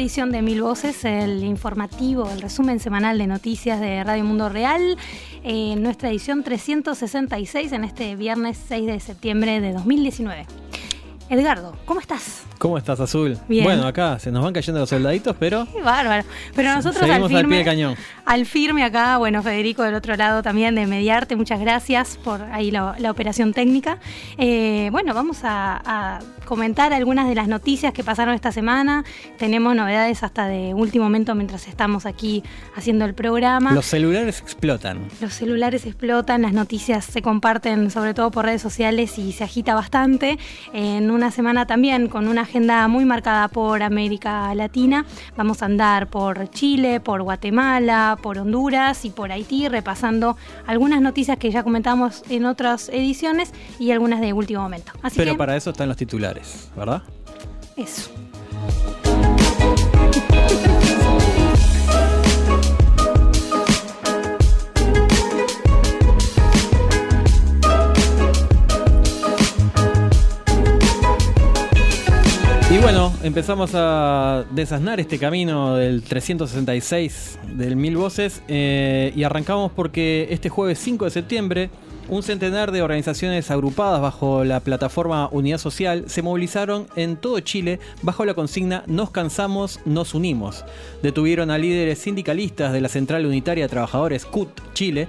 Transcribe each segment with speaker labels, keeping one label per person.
Speaker 1: Edición de Mil Voces, el informativo, el resumen semanal de noticias de Radio Mundo Real, en nuestra edición 366 en este viernes 6 de septiembre de 2019. Edgardo, ¿cómo estás?
Speaker 2: ¿Cómo estás, Azul?
Speaker 1: Bien.
Speaker 2: Bueno, acá se nos van cayendo los soldaditos, pero
Speaker 1: Qué bárbaro. Pero nosotros al
Speaker 2: seguimos al
Speaker 1: firme,
Speaker 2: pie de cañón.
Speaker 1: al firme acá, bueno, Federico del otro lado también de Mediarte, muchas gracias por ahí la, la operación técnica. Eh, bueno, vamos a, a comentar algunas de las noticias que pasaron esta semana. Tenemos novedades hasta de último momento mientras estamos aquí haciendo el programa.
Speaker 2: Los celulares explotan.
Speaker 1: Los celulares explotan, las noticias se comparten sobre todo por redes sociales y se agita bastante. En una semana también con una agenda muy marcada por América Latina. Vamos a andar por Chile, por Guatemala, por Honduras y por Haití, repasando algunas noticias que ya comentamos en otras ediciones y algunas de último momento. Así
Speaker 2: Pero
Speaker 1: que
Speaker 2: para eso están los titulares, ¿verdad?
Speaker 1: eso.
Speaker 2: Y bueno, empezamos a desasnar este camino del 366 del Mil Voces eh, y arrancamos porque este jueves 5 de septiembre un centenar de organizaciones agrupadas bajo la plataforma Unidad Social se movilizaron en todo Chile bajo la consigna Nos cansamos, nos unimos. Detuvieron a líderes sindicalistas de la Central Unitaria de Trabajadores CUT Chile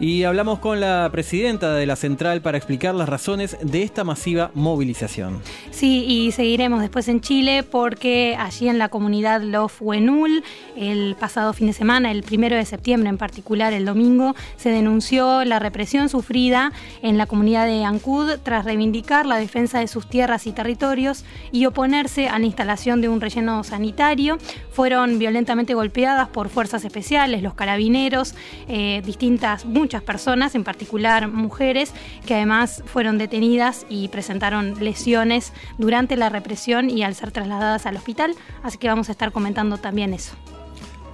Speaker 2: y hablamos con la presidenta de la central para explicar las razones de esta masiva movilización.
Speaker 1: Sí, y seguiremos después en Chile porque allí en la comunidad Love Wenul, el pasado fin de semana, el primero de septiembre en particular, el domingo, se denunció la represión sufrida en la comunidad de Ancud tras reivindicar la defensa de sus tierras y territorios y oponerse a la instalación de un relleno sanitario. Fueron violentamente golpeadas por fuerzas especiales, los carabineros, eh, distintas, muchas personas, en particular mujeres, que además fueron detenidas y presentaron lesiones durante la represión y al ser trasladadas al hospital. Así que vamos a estar comentando también eso.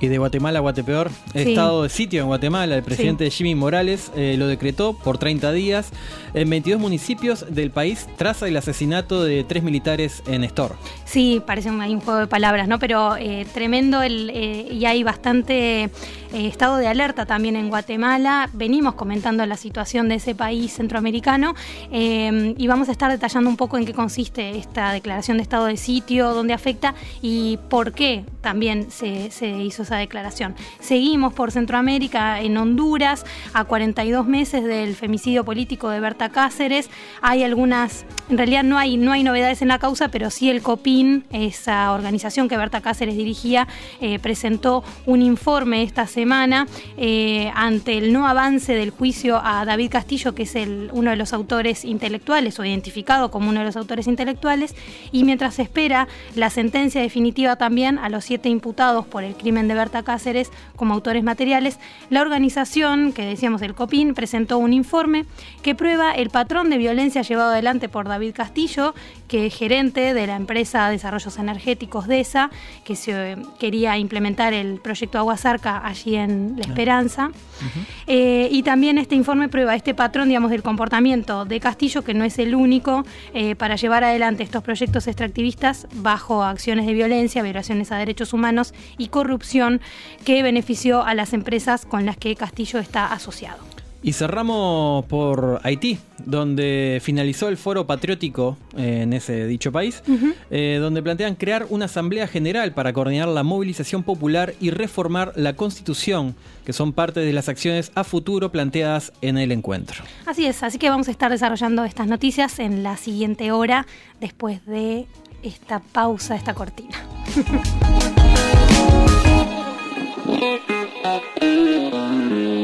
Speaker 2: Y de Guatemala a Guatepeor,
Speaker 1: Sí.
Speaker 2: estado de sitio en Guatemala, el presidente Jimmy Morales eh, lo decretó por 30 días en 22 municipios del país tras el asesinato de tres militares en Estor.
Speaker 1: Sí, parece un, juego de palabras, ¿no? Pero eh, tremendo el, eh, y hay bastante eh, estado de alerta también en Guatemala. Venimos comentando la situación de ese país centroamericano y vamos a estar detallando un poco en qué consiste esta declaración de estado de sitio, dónde afecta y por qué también se, se hizo esa declaración. Seguimos por Centroamérica, en Honduras, a 42 meses del femicidio político de Berta Cáceres. Hay algunas, en realidad no hay, no hay novedades en la causa, pero sí el COPIN, esa organización que Berta Cáceres dirigía, eh, presentó un informe esta semana eh, ante el no avance del juicio a David Castillo, que es el, uno de los autores intelectuales o identificado como uno de los autores intelectuales, y mientras se espera la sentencia definitiva también a los siete imputados por el crimen de Berta Cáceres como autores materiales, la organización, que decíamos el COPIN, presentó un informe que prueba el patrón de violencia llevado adelante por David Castillo, que es gerente de la empresa Desarrollos Energéticos DESA, que se quería implementar el proyecto Aguasarca allí en La Esperanza. Eh, y también este informe prueba este patrón, digamos, del comportamiento de Castillo, que no es el único, eh, para llevar adelante estos proyectos extractivistas bajo acciones de violencia, violaciones a derechos humanos y corrupción que benefició a las empresas con las que Castillo está asociado.
Speaker 2: Y cerramos por Haití, donde finalizó el foro patriótico eh, en ese dicho país, eh, donde plantean crear una asamblea general para coordinar la movilización popular y reformar la constitución, que son parte de las acciones a futuro planteadas en el encuentro.
Speaker 1: Así es, así que vamos a estar desarrollando estas noticias en la siguiente hora, después de esta pausa, esta cortina.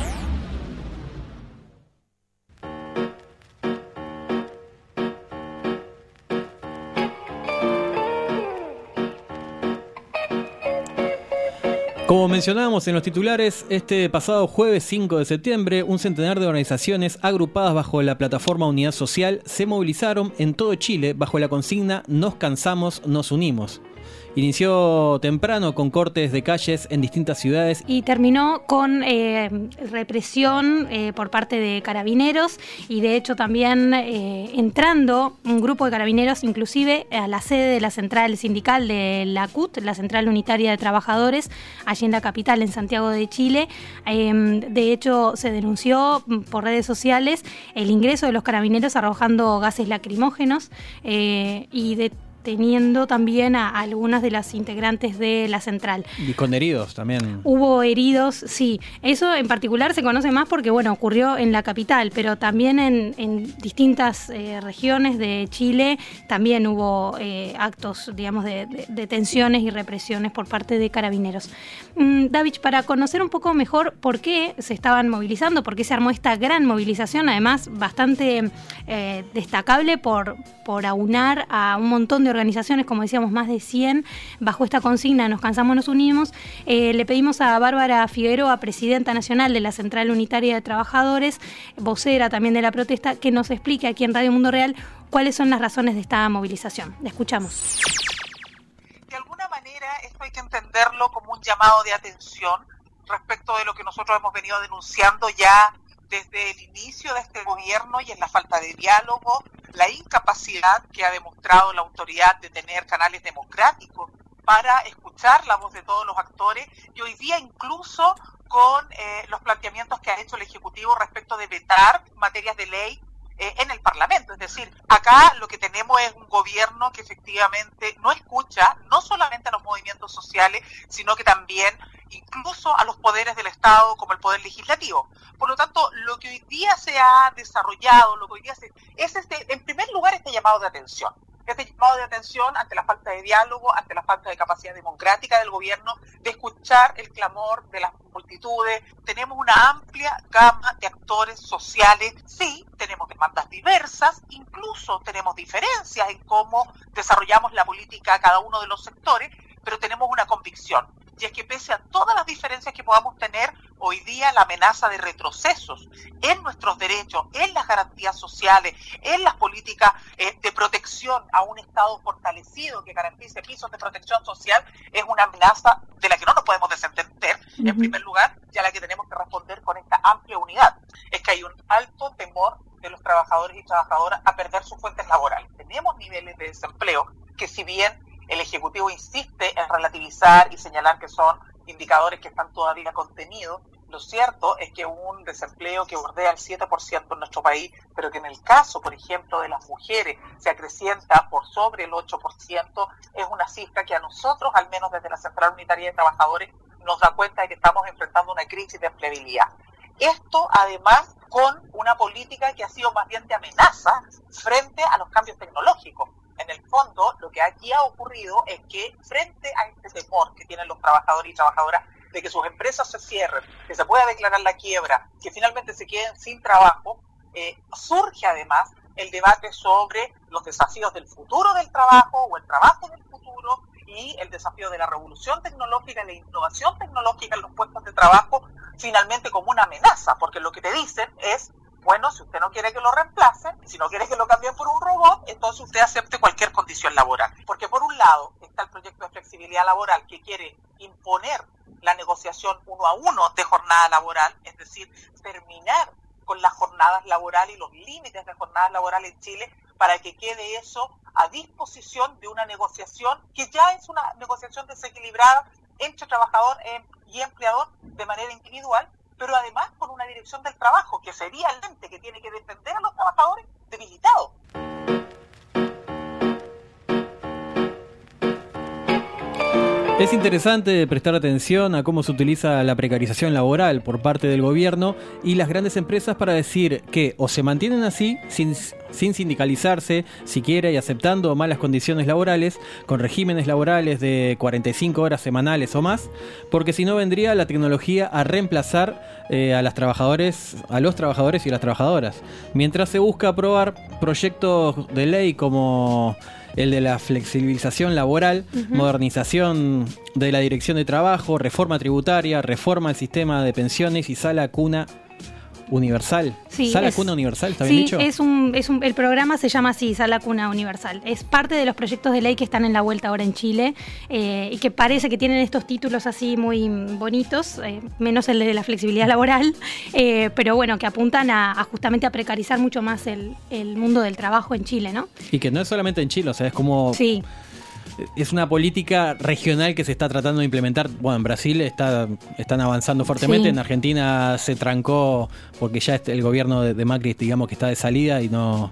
Speaker 2: Como mencionábamos en los titulares, este pasado jueves 5 de septiembre, un centenar de organizaciones agrupadas bajo la plataforma Unidad Social se movilizaron en todo Chile bajo la consigna Nos cansamos, nos unimos. Inició temprano con cortes de calles en distintas ciudades.
Speaker 1: Y terminó con eh, represión eh, por parte de carabineros y de hecho también eh, entrando un grupo de carabineros inclusive a la sede de la central sindical de la CUT, la Central Unitaria de Trabajadores, allí en la capital, en Santiago de Chile. Em, de hecho se denunció por redes sociales el ingreso de los carabineros arrojando gases lacrimógenos y de teniendo también a, algunas de las integrantes de la central.
Speaker 2: Y con heridos también.
Speaker 1: Hubo heridos, sí. Eso en particular se conoce más porque, bueno, ocurrió en la capital, pero también en, distintas eh, regiones de Chile también hubo eh, actos, digamos, de, tensiones y represiones por parte de carabineros. Mm, David, para conocer un poco mejor por qué se estaban movilizando, por qué se armó esta gran movilización, además bastante eh, destacable por, por aunar a un montón de organizaciones, como decíamos, más de 100, bajo esta consigna Nos cansamos, nos unimos. Eh, le pedimos a Bárbara Figueroa, presidenta nacional de la Central Unitaria de Trabajadores, vocera también de la protesta, que nos explique aquí en Radio Mundo Real cuáles son las razones de esta movilización. Le escuchamos.
Speaker 3: De alguna manera esto hay que entenderlo como un llamado de atención respecto de lo que nosotros hemos venido denunciando ya desde el inicio de este gobierno y en la falta de diálogo, la incapacidad que ha demostrado la autoridad de tener canales democráticos para escuchar la voz de todos los actores y hoy día incluso con eh, los planteamientos que ha hecho el Ejecutivo respecto de vetar materias de ley eh, en el Parlamento. Es decir, acá lo que tenemos es un gobierno que efectivamente no escucha no solamente a los movimientos sociales, sino que también incluso a los poderes del Estado como el poder legislativo. Por lo tanto, lo que hoy día se ha desarrollado, lo que hoy día se, es este, en primer lugar este llamado de atención este llamado de atención ante la falta de diálogo, ante la falta de capacidad democrática del gobierno de escuchar el clamor de las multitudes. Tenemos una amplia gama de actores sociales. Sí, tenemos demandas diversas, incluso tenemos diferencias en cómo desarrollamos la política a cada uno de los sectores, pero tenemos una convicción y es que pese a todas las diferencias que podamos tener, hoy día la amenaza de retrocesos en nuestros derechos, en las garantías sociales, en las políticas eh, de protección a un Estado fortalecido que garantice pisos de protección social, es una amenaza de la que no nos podemos desentender, en primer lugar, y a la que tenemos que responder con esta amplia unidad. Es que hay un alto temor de los trabajadores y trabajadoras a perder sus fuentes laborales. Tenemos niveles de desempleo que si bien el Ejecutivo insiste en relativizar y señalar que son indicadores que están todavía contenidos. Lo cierto es que un desempleo que bordea el 7% en nuestro país, pero que en el caso, por ejemplo, de las mujeres se acrecienta por sobre el 8%, es una cifra que a nosotros, al menos desde la Central Unitaria de Trabajadores, nos da cuenta de que estamos enfrentando una crisis de empleabilidad. Esto, además, con una política que ha sido más bien de amenaza frente a los cambios tecnológicos en el fondo, lo que aquí ha ocurrido es que frente a este temor que tienen los trabajadores y trabajadoras de que sus empresas se cierren, que se pueda declarar la quiebra, que finalmente se queden sin trabajo, eh, surge además el debate sobre los desafíos del futuro del trabajo o el trabajo del futuro y el desafío de la revolución tecnológica y la innovación tecnológica en los puestos de trabajo finalmente como una amenaza, porque lo que te dicen es bueno, si usted no quiere que lo reemplace, si no quiere que lo cambien por un robot, entonces usted acepte cualquier condición laboral. Porque por un lado está el proyecto de flexibilidad laboral que quiere imponer la negociación uno a uno de jornada laboral, es decir, terminar con las jornadas laborales y los límites de jornadas laborales en Chile para que quede eso a disposición de una negociación que ya es una negociación desequilibrada entre trabajador y empleador de manera individual pero además con una dirección del trabajo, que sería el ente que tiene que defender a los trabajadores debilitados.
Speaker 2: Es interesante prestar atención a cómo se utiliza la precarización laboral por parte del gobierno y las grandes empresas para decir que o se mantienen así, sin, sin sindicalizarse siquiera y aceptando malas condiciones laborales, con regímenes laborales de 45 horas semanales o más, porque si no vendría la tecnología a reemplazar eh, a, las trabajadores, a los trabajadores y las trabajadoras. Mientras se busca aprobar proyectos de ley como el de la flexibilización laboral, modernización de la dirección de trabajo, reforma tributaria, reforma del sistema de pensiones y sala cuna universal. Sala Cuna Universal, ¿está bien dicho?
Speaker 1: Es un, es un, el programa se llama así, Sala Cuna Universal. Es parte de los proyectos de ley que están en la vuelta ahora en Chile eh, y que parece que tienen estos títulos así muy bonitos, eh, menos el de la flexibilidad laboral, eh, pero bueno, que apuntan a, justamente a precarizar mucho más el, el, mundo del trabajo en Chile, ¿no?
Speaker 2: Y que no es solamente en Chile, o sea, es como...
Speaker 1: Sí
Speaker 2: es una política regional que se está tratando de implementar. Bueno, en Brasil está, están avanzando fuertemente, en Argentina se trancó porque ya el gobierno de, de Macri, digamos que está de salida y no,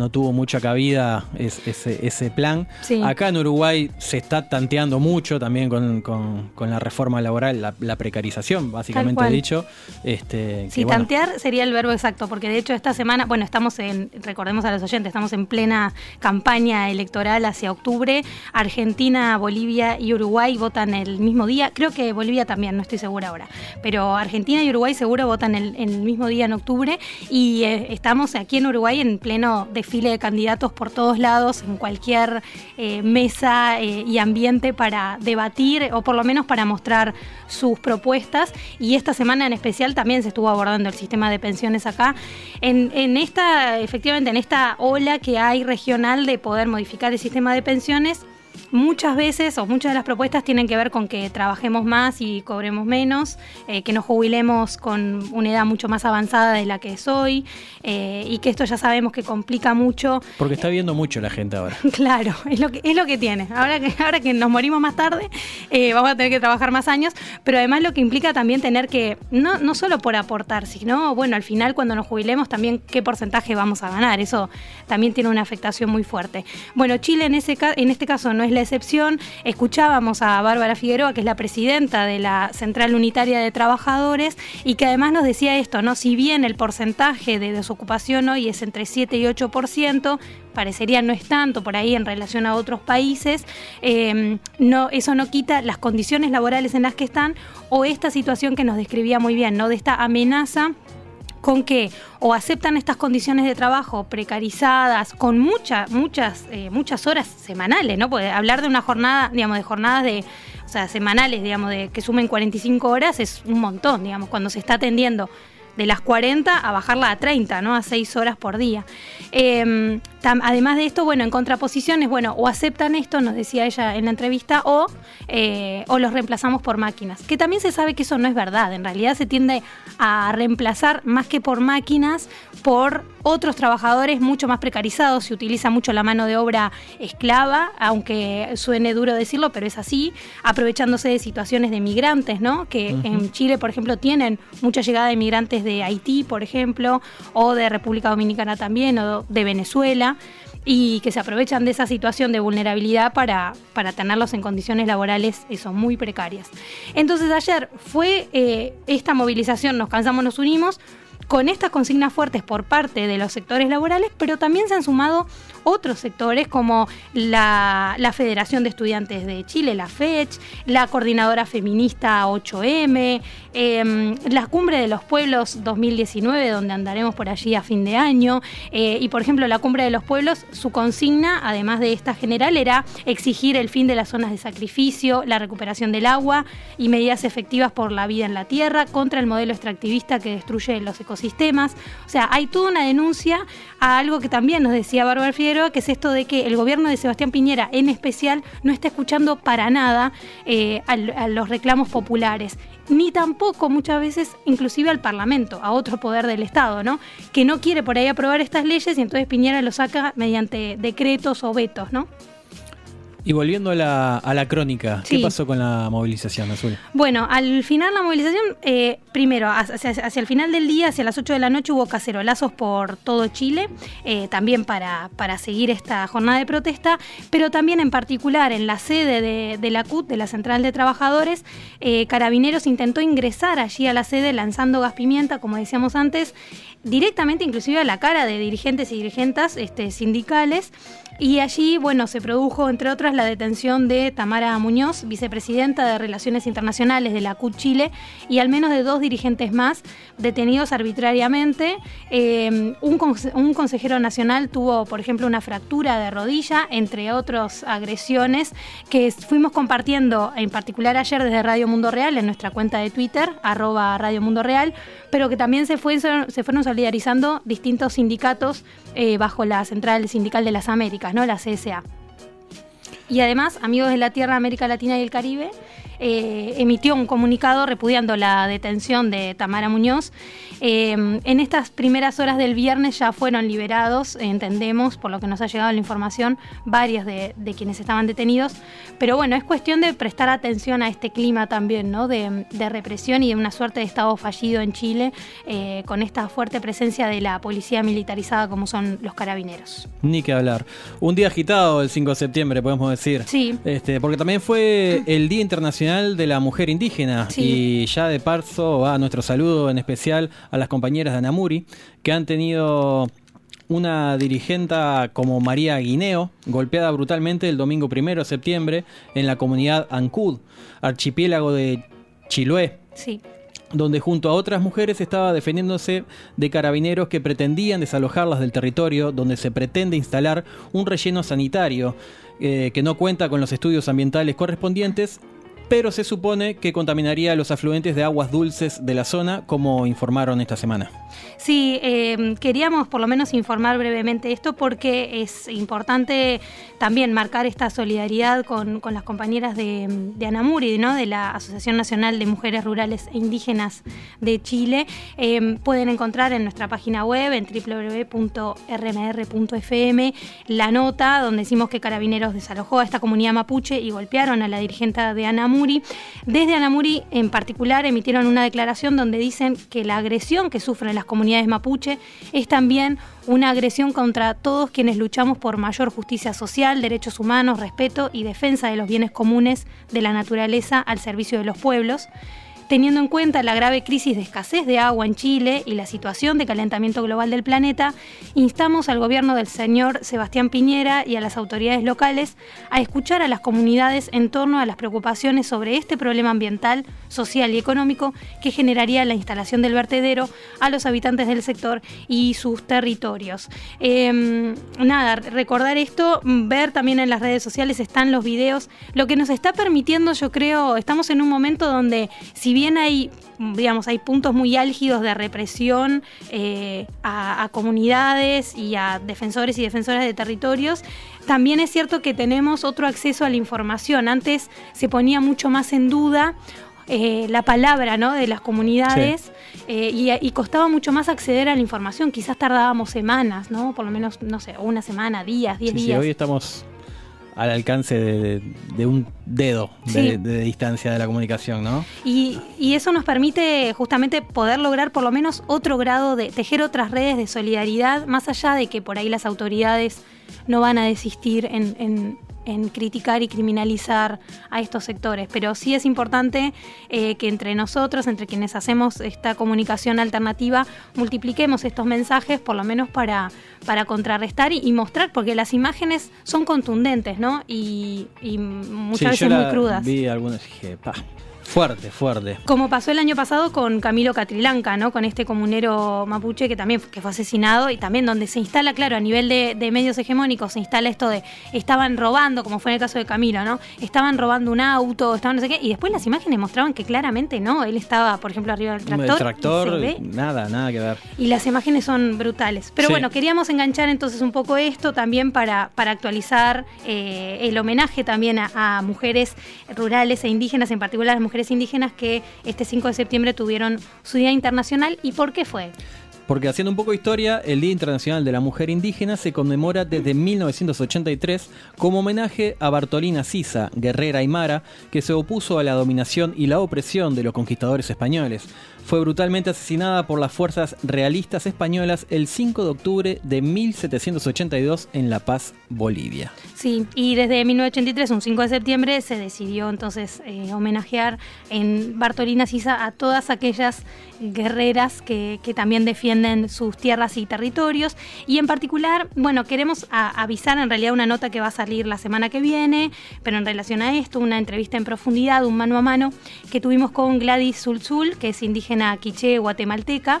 Speaker 2: no tuvo mucha cabida ese, ese plan. Acá en Uruguay se está tanteando mucho también con, la reforma laboral, la, precarización, básicamente dicho. Este,
Speaker 1: sí, tantear sería el verbo exacto, porque de hecho esta semana, bueno, estamos en, recordemos a los oyentes, estamos en plena campaña electoral hacia octubre. Argentina, Bolivia y Uruguay votan el mismo día. Creo que Bolivia también, no estoy segura ahora. Pero Argentina y Uruguay seguro votan el, el mismo día en octubre. Y eh, estamos aquí en Uruguay en pleno desfile de candidatos por todos lados, en cualquier eh, mesa eh, y ambiente para debatir o por lo menos para mostrar sus propuestas. Y esta semana en especial también se estuvo abordando el sistema de pensiones acá. En, en esta, efectivamente, en esta ola que hay regional de poder modificar el sistema de pensiones, muchas veces o muchas de las propuestas tienen que ver con que trabajemos más y cobremos menos, eh, que nos jubilemos con una edad mucho más avanzada de la que es hoy eh, y que esto ya sabemos que complica mucho.
Speaker 2: Porque está viendo mucho la gente ahora.
Speaker 1: claro, es lo que, es lo que tiene. Ahora que, ahora que nos morimos más tarde, eh, vamos a tener que trabajar más años, pero además lo que implica también tener que, no, no solo por aportar, sino, bueno, al final cuando nos jubilemos también qué porcentaje vamos a ganar. Eso también tiene una afectación muy fuerte. Bueno, Chile en, ese, en este caso no es la excepción. Escuchábamos a Bárbara Figueroa, que es la presidenta de la Central Unitaria de Trabajadores, y que además nos decía esto, ¿no? Si bien el porcentaje de desocupación hoy es entre 7 y 8%, parecería no es tanto por ahí en relación a otros países, eh, no, eso no quita las condiciones laborales en las que están o esta situación que nos describía muy bien, ¿no? De esta amenaza con que o aceptan estas condiciones de trabajo precarizadas con muchas muchas eh, muchas horas semanales no Porque hablar de una jornada digamos de jornadas de o sea semanales digamos de que sumen 45 horas es un montón digamos cuando se está atendiendo de las 40 a bajarla a 30, ¿no? A 6 horas por día. Em, además de esto, bueno, en contraposiciones, bueno, o aceptan esto, nos decía ella en la entrevista, o, eh, o los reemplazamos por máquinas. Que también se sabe que eso no es verdad. En realidad se tiende a reemplazar más que por máquinas, por otros trabajadores mucho más precarizados. Se utiliza mucho la mano de obra esclava, aunque suene duro decirlo, pero es así, aprovechándose de situaciones de migrantes, ¿no? Que en Chile, por ejemplo, tienen mucha llegada de migrantes de Haití, por ejemplo, o de República Dominicana también, o de Venezuela y que se aprovechan de esa situación de vulnerabilidad para, para tenerlos en condiciones laborales eso, muy precarias. Entonces ayer fue eh, esta movilización, nos cansamos, nos unimos, con estas consignas fuertes por parte de los sectores laborales, pero también se han sumado otros sectores como la, Federación de Estudiantes de Chile, la FECH, la Coordinadora Feminista 8M, em, la Cumbre de los Pueblos 2019, donde andaremos por allí a fin de año, eh, y por ejemplo la Cumbre de los Pueblos, su consigna, además de esta general, era exigir el fin de las zonas de sacrificio, la recuperación del agua y medidas efectivas por la vida en la tierra contra el modelo extractivista que destruye los ecosistemas. O sea, hay toda una denuncia a algo que también nos decía Bárbara Figueroa, que es esto de que el gobierno de Sebastián Piñera en especial no está escuchando para nada eh, a, los reclamos populares ni tampoco muchas veces inclusive al Parlamento, a otro poder del Estado, ¿no? Que no quiere por ahí aprobar estas leyes y entonces Piñera lo saca mediante decretos o vetos, ¿no?
Speaker 2: Y volviendo a la, a la crónica, ¿qué pasó con la movilización, Azul?
Speaker 1: Bueno, al final la movilización, eh, primero, hacia, hacia el final del día, hacia las 8 de la noche, hubo cacerolazos por todo Chile, eh, también para, para seguir esta jornada de protesta, pero también en particular en la sede de, de la CUT, de la Central de Trabajadores, eh, Carabineros intentó ingresar allí a la sede lanzando gas pimienta, como decíamos antes, directamente inclusive a la cara de dirigentes y dirigentas este, sindicales. Y allí, bueno, se produjo, entre otras, la detención de Tamara Muñoz, vicepresidenta de Relaciones Internacionales de la CUT Chile, y al menos de dos dirigentes más detenidos arbitrariamente. Eh, un, un consejero nacional tuvo, por ejemplo, una fractura de rodilla, entre otras agresiones, que fuimos compartiendo, en particular ayer desde Radio Mundo Real, en nuestra cuenta de Twitter, arroba Radio Mundo Real, pero que también se, fue, se fueron solidarizando distintos sindicatos eh, bajo la Central Sindical de las Américas, ¿no? la CSA. Y además, Amigos de la Tierra, América Latina y el Caribe eh, emitió un comunicado repudiando la detención de Tamara Muñoz. Eh, en estas primeras horas del viernes ya fueron liberados, entendemos, por lo que nos ha llegado la información, varios de, de quienes estaban detenidos. Pero bueno, es cuestión de prestar atención a este clima también, ¿no? De, de represión y de una suerte de Estado fallido en Chile, eh, con esta fuerte presencia de la policía militarizada como son los carabineros.
Speaker 2: Ni que hablar. Un día agitado el 5 de septiembre, podemos decir.
Speaker 1: Sí.
Speaker 2: Este, porque también fue el Día Internacional de la Mujer Indígena.
Speaker 1: Sí.
Speaker 2: Y ya de paso va nuestro saludo en especial a las compañeras de Anamuri, que han tenido una dirigenta como María Guineo, golpeada brutalmente el domingo primero de septiembre en la comunidad Ancud, archipiélago de Chiloé
Speaker 1: Sí.
Speaker 2: donde junto a otras mujeres estaba defendiéndose de carabineros que pretendían desalojarlas del territorio donde se pretende instalar un relleno sanitario eh, que no cuenta con los estudios ambientales correspondientes, pero se supone que contaminaría los afluentes de aguas dulces de la zona, como informaron esta semana.
Speaker 1: Sí, eh, queríamos por lo menos informar brevemente esto porque es importante también marcar esta solidaridad con, con las compañeras de, de Anamuri, ¿no? de la Asociación Nacional de Mujeres Rurales e Indígenas de Chile. Eh, pueden encontrar en nuestra página web, en www.rmr.fm, la nota donde decimos que Carabineros desalojó a esta comunidad mapuche y golpearon a la dirigente de Anamuri. Desde Anamuri en particular emitieron una declaración donde dicen que la agresión que sufren las comunidades mapuche es también una agresión contra todos quienes luchamos por mayor justicia social, derechos humanos, respeto y defensa de los bienes comunes de la naturaleza al servicio de los pueblos. Teniendo en cuenta la grave crisis de escasez de agua en Chile y la situación de calentamiento global del planeta, instamos al gobierno del señor Sebastián Piñera y a las autoridades locales a escuchar a las comunidades en torno a las preocupaciones sobre este problema ambiental, social y económico que generaría la instalación del vertedero a los habitantes del sector y sus territorios. Eh, nada, recordar esto, ver también en las redes sociales están los videos, lo que nos está permitiendo, yo creo, estamos en un momento donde si bien hay, digamos, hay puntos muy álgidos de represión eh, a, a comunidades y a defensores y defensoras de territorios, también es cierto que tenemos otro acceso a la información. Antes se ponía mucho más en duda eh, la palabra ¿no? de las comunidades eh, y, y costaba mucho más acceder a la información. Quizás tardábamos semanas, ¿no? Por lo menos, no sé, una semana, días, diez
Speaker 2: Sí, sí,
Speaker 1: días.
Speaker 2: hoy estamos al alcance de, de un dedo de, distancia de la comunicación, ¿no?
Speaker 1: Y, y eso nos permite justamente poder lograr por lo menos otro grado de tejer otras redes de solidaridad, más allá de que por ahí las autoridades no van a desistir en, en- en criticar y criminalizar a estos sectores. Pero sí es importante eh, que entre nosotros, entre quienes hacemos esta comunicación alternativa, multipliquemos estos mensajes, por lo menos para, para contrarrestar y, y mostrar, porque las imágenes son contundentes, ¿no? Y, y muchas
Speaker 2: Sí,
Speaker 1: veces
Speaker 2: yo
Speaker 1: muy crudas.
Speaker 2: Vi algunas y dije, pa, fuerte, fuerte.
Speaker 1: Como pasó el año pasado con Camilo Catrilanca, ¿no? Con este comunero mapuche que también que fue asesinado y también donde se instala, claro, a nivel de, de medios hegemónicos, se instala esto de estaban robando, como fue en el caso de Camilo, ¿no? Estaban robando un auto, estaban no sé qué, y después las imágenes mostraban que claramente no, él estaba, por ejemplo, arriba del tractor.
Speaker 2: El tractor,
Speaker 1: ve
Speaker 2: nada, nada que ver.
Speaker 1: y las imágenes son brutales. Pero
Speaker 2: Sí.
Speaker 1: bueno, queríamos enganchar entonces un poco esto también para, para actualizar eh, el homenaje también a, a mujeres rurales e indígenas, en particular a las mujeres indígenas que este 5 de septiembre tuvieron su Día Internacional. ¿Y por qué fue?
Speaker 2: porque haciendo un poco de historia, el Día Internacional de la Mujer Indígena se conmemora desde 1983 como homenaje a Bartolina Sisa, guerrera aymara, que se opuso a la dominación y la opresión de los conquistadores españoles fue brutalmente asesinada por las fuerzas realistas españolas el 5 de octubre de 1782 en La Paz, Bolivia.
Speaker 1: Sí, y desde 1983, un 5 de septiembre, se decidió entonces eh, homenajear en Bartolina Sisa a todas aquellas guerreras que, también defienden sus tierras y territorios. Y en particular, bueno, queremos avisar en realidad una nota que va a salir la semana que viene, pero en relación a esto, una entrevista en profundidad, un mano a mano, que tuvimos con Gladys Zulzul, que es indígena quiché guatemalteca,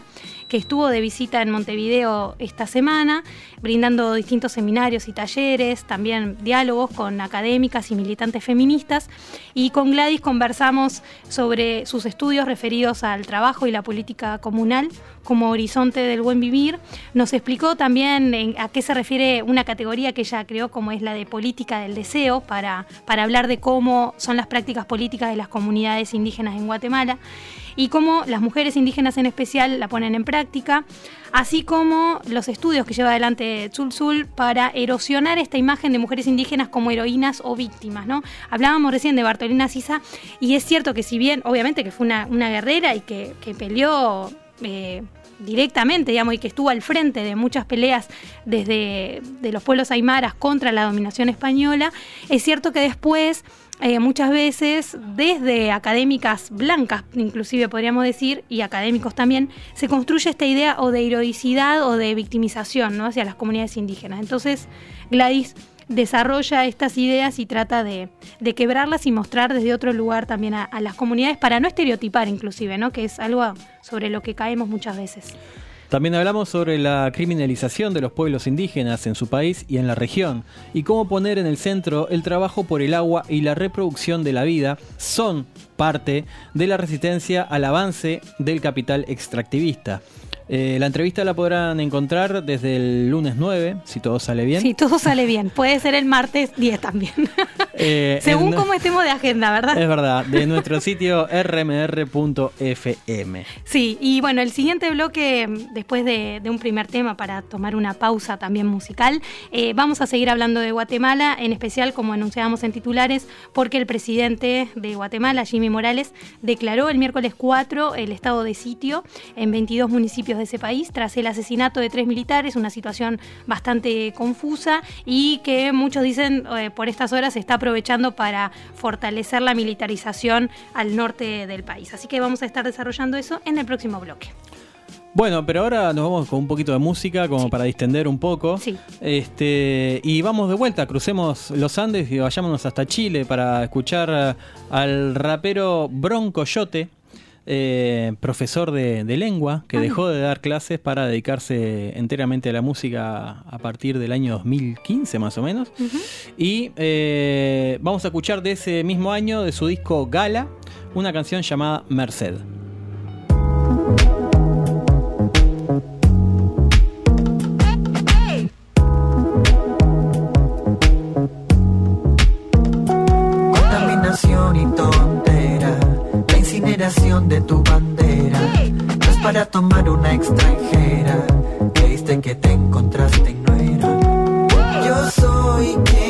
Speaker 1: que estuvo de visita en Montevideo esta semana, brindando distintos seminarios y talleres, también diálogos con académicas y militantes feministas. Y con Gladys conversamos sobre sus estudios referidos al trabajo y la política comunal como horizonte del buen vivir. Nos explicó también a qué se refiere una categoría que ella creó como es la de política del deseo, para, para hablar de cómo son las prácticas políticas de las comunidades indígenas en Guatemala y cómo las mujeres indígenas en especial la ponen en práctica, así como los estudios que lleva adelante Tzulzul para erosionar esta imagen de mujeres indígenas como heroínas o víctimas. ¿no? Hablábamos recién de Bartolina Sisa y es cierto que si bien, obviamente que fue una, guerrera y que, peleó... Eh, directamente, digamos, y que estuvo al frente de muchas peleas desde de los pueblos aymaras contra la dominación española, es cierto que después eh, muchas veces desde académicas blancas, inclusive podríamos decir, y académicos también, se construye esta idea o de heroicidad o de victimización ¿no? hacia las comunidades indígenas. Entonces, Gladys desarrolla estas ideas y trata de, quebrarlas y mostrar desde otro lugar también a, a, las comunidades para no estereotipar inclusive, ¿no? que es algo sobre lo que caemos muchas veces.
Speaker 2: También hablamos sobre la criminalización de los pueblos indígenas en su país y en la región, y cómo poner en el centro el trabajo por el agua y la reproducción de la vida son parte de la resistencia al avance del capital extractivista. Eh, la entrevista la podrán encontrar desde el lunes 9, si todo sale bien.
Speaker 1: Si todo sale bien. Puede ser el martes 10 también. Eh, Según cómo estemos de agenda, ¿verdad?
Speaker 2: Es verdad, de nuestro sitio rmr.fm.
Speaker 1: Sí, y bueno, el siguiente bloque, después de, un primer tema para tomar una pausa también musical, eh, vamos a seguir hablando de Guatemala, en especial como anunciábamos en titulares, porque el presidente de Guatemala, Jimmy Morales, declaró el miércoles 4 el estado de sitio en 22 municipios de ese país tras el asesinato de tres militares, una situación bastante confusa y que muchos dicen eh, por estas horas está aprovechando para fortalecer la militarización al norte del país. Así que vamos a estar desarrollando eso en el próximo bloque.
Speaker 2: Bueno, pero ahora nos vamos con un poquito de música como para distender un poco.
Speaker 1: Sí.
Speaker 2: Este, y vamos de vuelta, crucemos los Andes y vayámonos hasta Chile para escuchar al rapero Bronco Yote eh, profesor de, lengua que ah. dejó de dar clases para dedicarse enteramente a la música a partir del año 2015 más o menos. Y eh, vamos a escuchar de ese mismo año, de su disco Gala, una canción llamada Merced.
Speaker 4: De tu bandera. No es para tomar una extranjera. Creíste que te encontraste y no era. Yo soy quien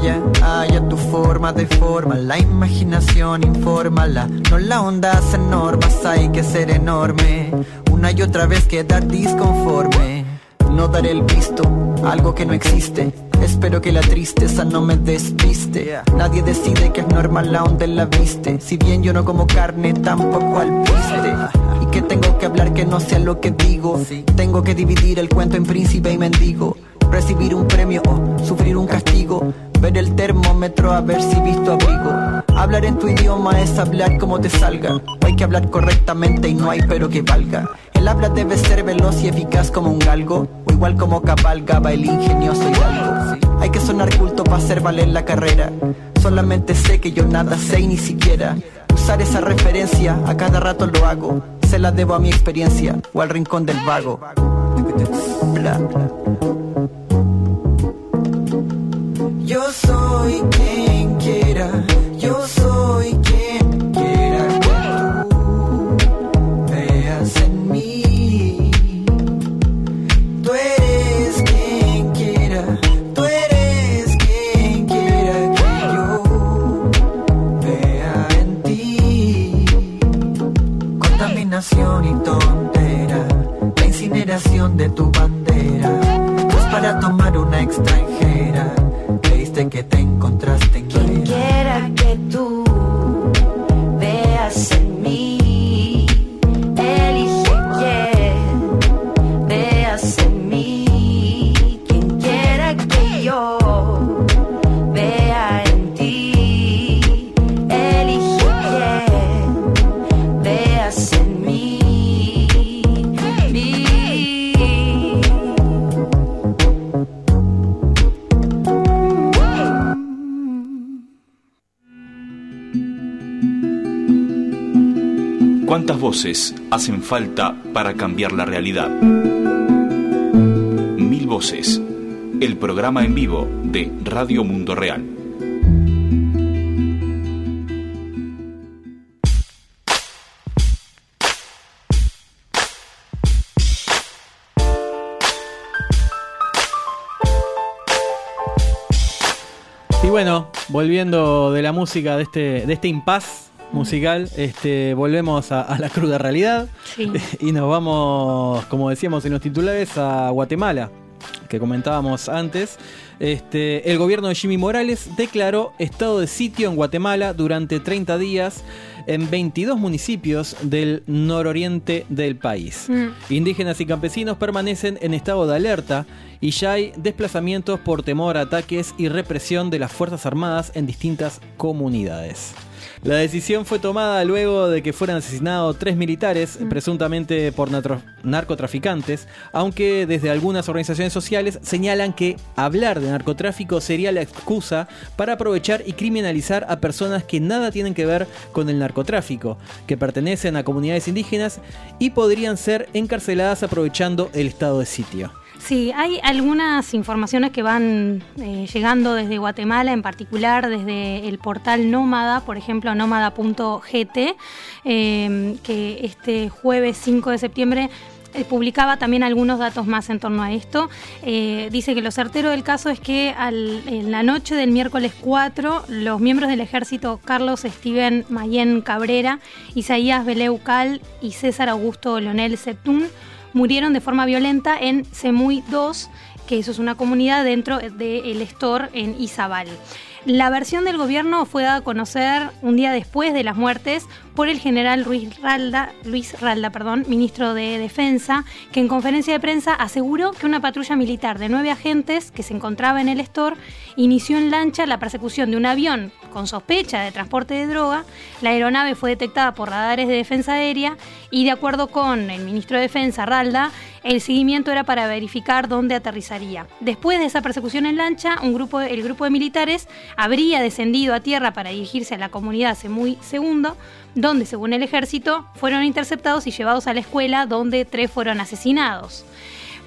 Speaker 4: batalla, haya tu forma de forma, la imaginación infórmala, no la onda hacen normas, hay que ser enorme, una y otra vez quedar disconforme, no dar el visto, algo que no existe, espero que la tristeza no me despiste, nadie decide que es normal la onda la viste, si bien yo no como carne, tampoco al piste, y que tengo que hablar que no sea lo que digo, tengo que dividir el cuento en príncipe y mendigo, recibir un premio o sufrir un castigo. Ver el termómetro a ver si visto abrigo. Hablar en tu idioma es hablar como te salga. Hay que hablar correctamente y no hay pero que valga El habla debe ser veloz y eficaz como un galgo, o igual como cabalgaba el ingenioso hidalgo. Hay que sonar culto para hacer valer la carrera. Solamente sé que yo nada sé y ni siquiera usar esa referencia, a cada rato lo hago. Se la debo a mi experiencia o al rincón del vago. Yo soy quien quiera, yo soy quien quiera que tú veas en mí. Tú eres quien quiera, tú eres quien quiera que yo vea en ti. Contaminación y tontera, la incineración de tu bandera. No es para tomar una extranjera. Que te encontraste
Speaker 5: ¿Cuántas voces hacen falta para cambiar la realidad? Mil voces. El programa en vivo de Radio Mundo Real.
Speaker 2: Y bueno, volviendo de la música de este, de este impas musical, este, volvemos a, a la cruda realidad
Speaker 1: Sí.
Speaker 2: y nos vamos, como decíamos en los titulares, a Guatemala, que comentábamos antes. Este, el gobierno de Jimmy Morales declaró estado de sitio en Guatemala durante 30 días en 22 municipios del nororiente del país.
Speaker 1: Mm.
Speaker 2: Indígenas y campesinos permanecen en estado de alerta y ya hay desplazamientos por temor a ataques y represión de las Fuerzas Armadas en distintas comunidades. La decisión fue tomada luego de que fueran asesinados tres militares, presuntamente por narcotraficantes, aunque desde algunas organizaciones sociales señalan que hablar de narcotráfico sería la excusa para aprovechar y criminalizar a personas que nada tienen que ver con el narcotráfico, que pertenecen a comunidades indígenas y podrían ser encarceladas aprovechando el estado de sitio.
Speaker 1: Sí, hay algunas informaciones que van eh, llegando desde Guatemala, en particular desde el portal Nómada, por ejemplo, nómada.gt, eh, que este jueves 5 de septiembre eh, publicaba también algunos datos más en torno a esto. Eh, dice que lo certero del caso es que al- en la noche del miércoles 4, los miembros del ejército Carlos Steven Mayen Cabrera, Isaías Beleucal y César Augusto Leonel Septún murieron de forma violenta en Semuy 2, que eso es una comunidad dentro del Estor en Izabal. La versión del gobierno fue dada a conocer un día después de las muertes por el general Luis Ralda, Luis Ralda, perdón, ministro de Defensa, que en conferencia de prensa aseguró que una patrulla militar de nueve agentes que se encontraba en el Estor inició en lancha la persecución de un avión con sospecha de transporte de droga. La aeronave fue detectada por radares de defensa aérea y de acuerdo con el ministro de Defensa, Ralda, el seguimiento era para verificar dónde aterrizaría. Después de esa persecución en lancha, un grupo, el grupo de militares habría descendido a tierra para dirigirse a la comunidad Semuy II, donde, según el ejército, fueron interceptados y llevados a la escuela, donde tres fueron asesinados.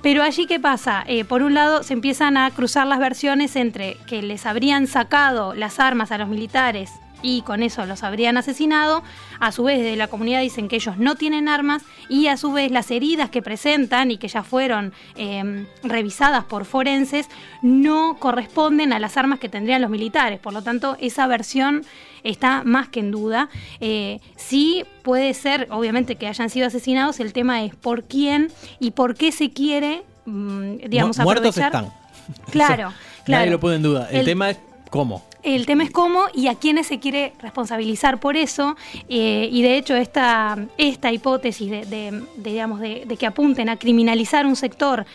Speaker 1: Pero allí, ¿qué pasa? Eh, por un lado, se empiezan a cruzar las versiones entre que les habrían sacado las armas a los militares y con eso los habrían asesinado. A su vez, desde la comunidad dicen que ellos no tienen armas y a su vez las heridas que presentan y que ya fueron eh, revisadas por forenses no corresponden a las armas que tendrían los militares. Por lo tanto, esa versión está más que en duda. Eh, sí puede ser, obviamente, que hayan sido asesinados. El tema es por quién y por qué se quiere, mm, digamos,
Speaker 2: Mu- Muertos están.
Speaker 1: Claro, claro.
Speaker 2: Nadie lo pone en duda. El,
Speaker 1: El-
Speaker 2: tema es cómo.
Speaker 1: El tema es cómo y a quiénes se quiere responsabilizar por eso. eh, y de hecho, esta, esta hipótesis de, de- digamos, de, de que apunten a criminalizar un sector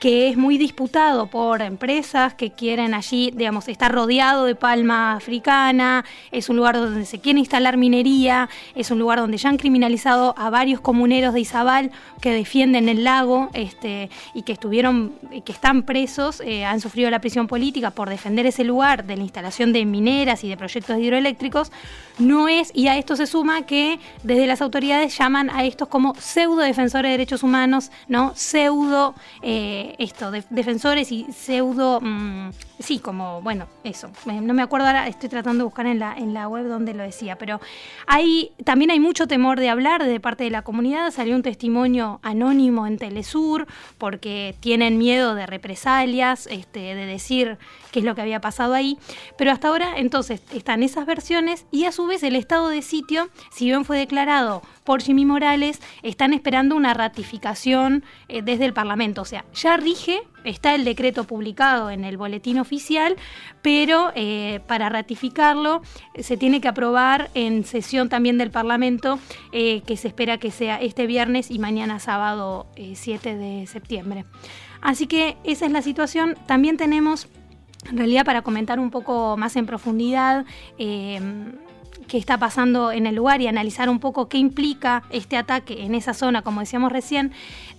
Speaker 1: que es muy disputado por empresas que quieren allí, digamos, está rodeado de palma africana, es un lugar donde se quiere instalar minería, es un lugar donde ya han criminalizado a varios comuneros de Izabal que defienden el lago este, y que estuvieron, que están presos, eh, han sufrido la prisión política por defender ese lugar de la instalación de mineras y de proyectos hidroeléctricos, no es, y a esto se suma que desde las autoridades llaman a estos como pseudo defensores de derechos humanos, ¿no? Pseudo eh, esto, de- defensores y pseudo mm, sí, como, bueno, eso. No me acuerdo ahora, estoy tratando de buscar en la, en la web donde lo decía, pero hay, también hay mucho temor de hablar de parte de la comunidad. Salió un testimonio anónimo en Telesur porque tienen miedo de represalias, este, de decir qué es lo que había pasado ahí. Pero hasta ahora, entonces, están esas versiones y a su vez el estado de sitio, si bien fue declarado por Jimmy Morales, están esperando una ratificación eh, desde el Parlamento. O sea, ya rige, está el decreto publicado en el boletín oficial, pero eh, para ratificarlo eh, se tiene que aprobar en sesión también del Parlamento, eh, que se espera que sea este viernes y mañana sábado eh, 7 de septiembre. Así que esa es la situación. También tenemos, en realidad, para comentar un poco más en profundidad, eh, qué está pasando en el lugar y analizar un poco qué implica este ataque en esa zona, como decíamos recién,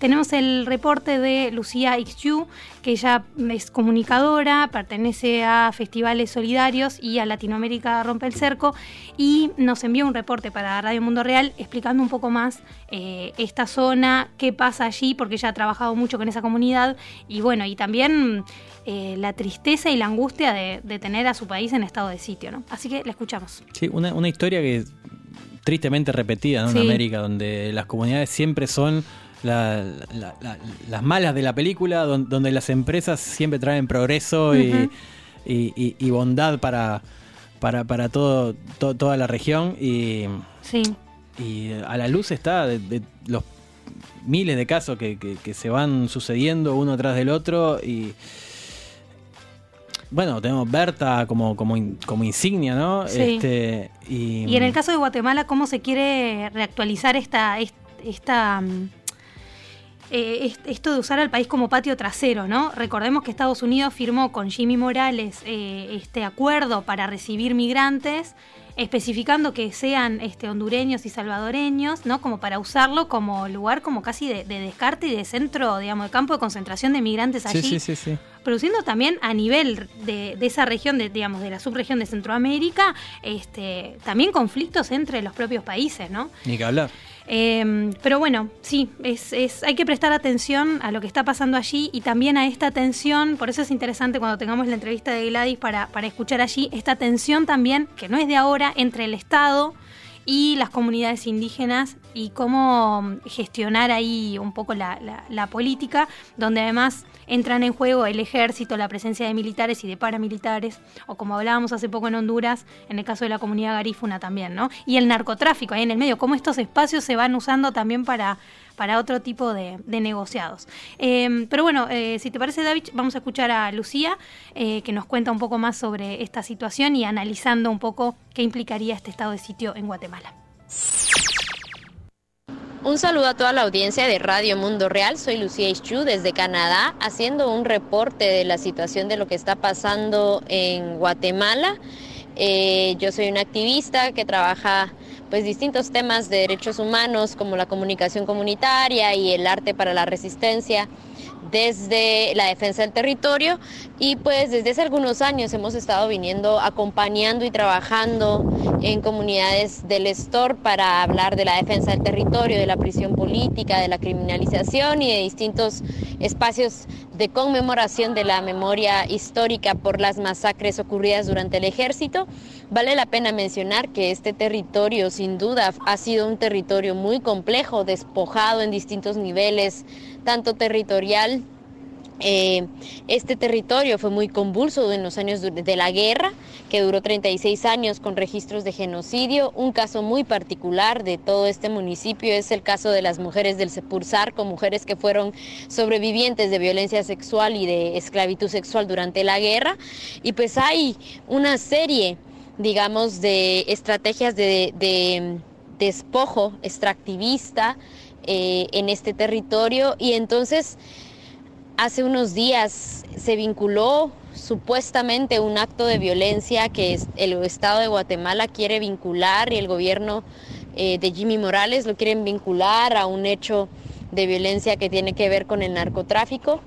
Speaker 1: tenemos el reporte de Lucía Ixchu, que ella es comunicadora, pertenece a festivales solidarios y a Latinoamérica Rompe el Cerco, y nos envió un reporte para Radio Mundo Real explicando un poco más eh, esta zona, qué pasa allí, porque ella ha trabajado mucho con esa comunidad, y bueno, y también eh, la tristeza y la angustia de, de tener a su país en estado de sitio, ¿no? Así que la escuchamos.
Speaker 2: Sí, una, una historia que tristemente repetida ¿no? en. América, donde las comunidades siempre son la- la- la- las malas de la película, don- donde las empresas siempre traen progreso y-
Speaker 1: Ujú.
Speaker 2: y, y- y bondad para, para, para todo, to- toda la región. Y,
Speaker 1: Sí.
Speaker 2: y a la luz está de, de los miles de casos que, que- que se van sucediendo uno tras del otro y bueno tenemos Berta como como, in- como insignia no
Speaker 1: Sí.
Speaker 2: este y,
Speaker 1: Y en el caso de Guatemala, ¿cómo se quiere reactualizar esta, est- esta, mm, eh, est- esto de usar al país como patio trasero, ¿no? Recordemos que Estados Unidos firmó con Jimmy Morales eh, este acuerdo para recibir migrantes, especificando que sean este, hondureños y salvadoreños, ¿no? Como para usarlo como lugar como casi de, de descarte y de centro, digamos, de campo de concentración de migrantes allí
Speaker 2: sí sí sí sí
Speaker 1: produciendo también a nivel de, de esa región, de, digamos, de la subregión de Centroamérica, este, también conflictos entre los propios países, ¿no?
Speaker 2: ni que hablar
Speaker 1: Eh, pero bueno, sí, es, es- hay que prestar atención a lo que está pasando allí y también a esta tensión, por eso es interesante cuando tengamos la entrevista de Gladys para, para escuchar allí, esta tensión también, que no es de ahora, entre el Estado y las comunidades indígenas y cómo mm, gestionar ahí un poco la, la- la política, donde además entran en juego el ejército, la presencia de militares y de paramilitares, o como hablábamos hace poco en Honduras, en el caso de la comunidad garífuna también, ¿no? Y el narcotráfico ahí en el medio, cómo estos espacios se van usando también para, para otro tipo de, negociados. Eh, pero bueno, eh, si te parece, David, vamos a escuchar a Lucía, eh, que nos cuenta un poco más sobre esta situación y analizando un poco qué implicaría este estado de sitio en Guatemala.
Speaker 6: Un saludo a toda la audiencia de Radio Mundo Real. Soy Lucía Ischu desde Canadá, haciendo un reporte de la situación de lo que está pasando en Guatemala. Eh, yo soy una activista que trabaja pues distintos temas de derechos humanos como la comunicación comunitaria y el arte para la resistencia desde la defensa del territorio y pues desde hace algunos años hemos estado viniendo acompañando y trabajando en comunidades del Estor para hablar de la defensa del territorio, de la prisión política, de la criminalización y de distintos espacios de conmemoración de la memoria histórica por las masacres ocurridas durante el ejército. Vale la pena mencionar que este territorio sin duda ha sido un territorio muy complejo, despojado en distintos niveles, tanto territorial eh, este territorio fue muy convulso en los años de la guerra, que duró 36 años con registros de genocidio. Un caso muy particular de todo este municipio es el caso de las mujeres del Sepursar, mujeres que fueron sobrevivientes de violencia sexual y de esclavitud sexual durante la guerra. Y pues hay una serie, digamos, de estrategias de, de despojo extractivista eh, en este territorio. Y entonces hace unos días se vinculó supuestamente un acto de violencia que el Estado de Guatemala quiere vincular y el gobierno eh, de Jimmy Morales lo quieren vincular a un hecho de violencia que tiene que ver con el narcotráfico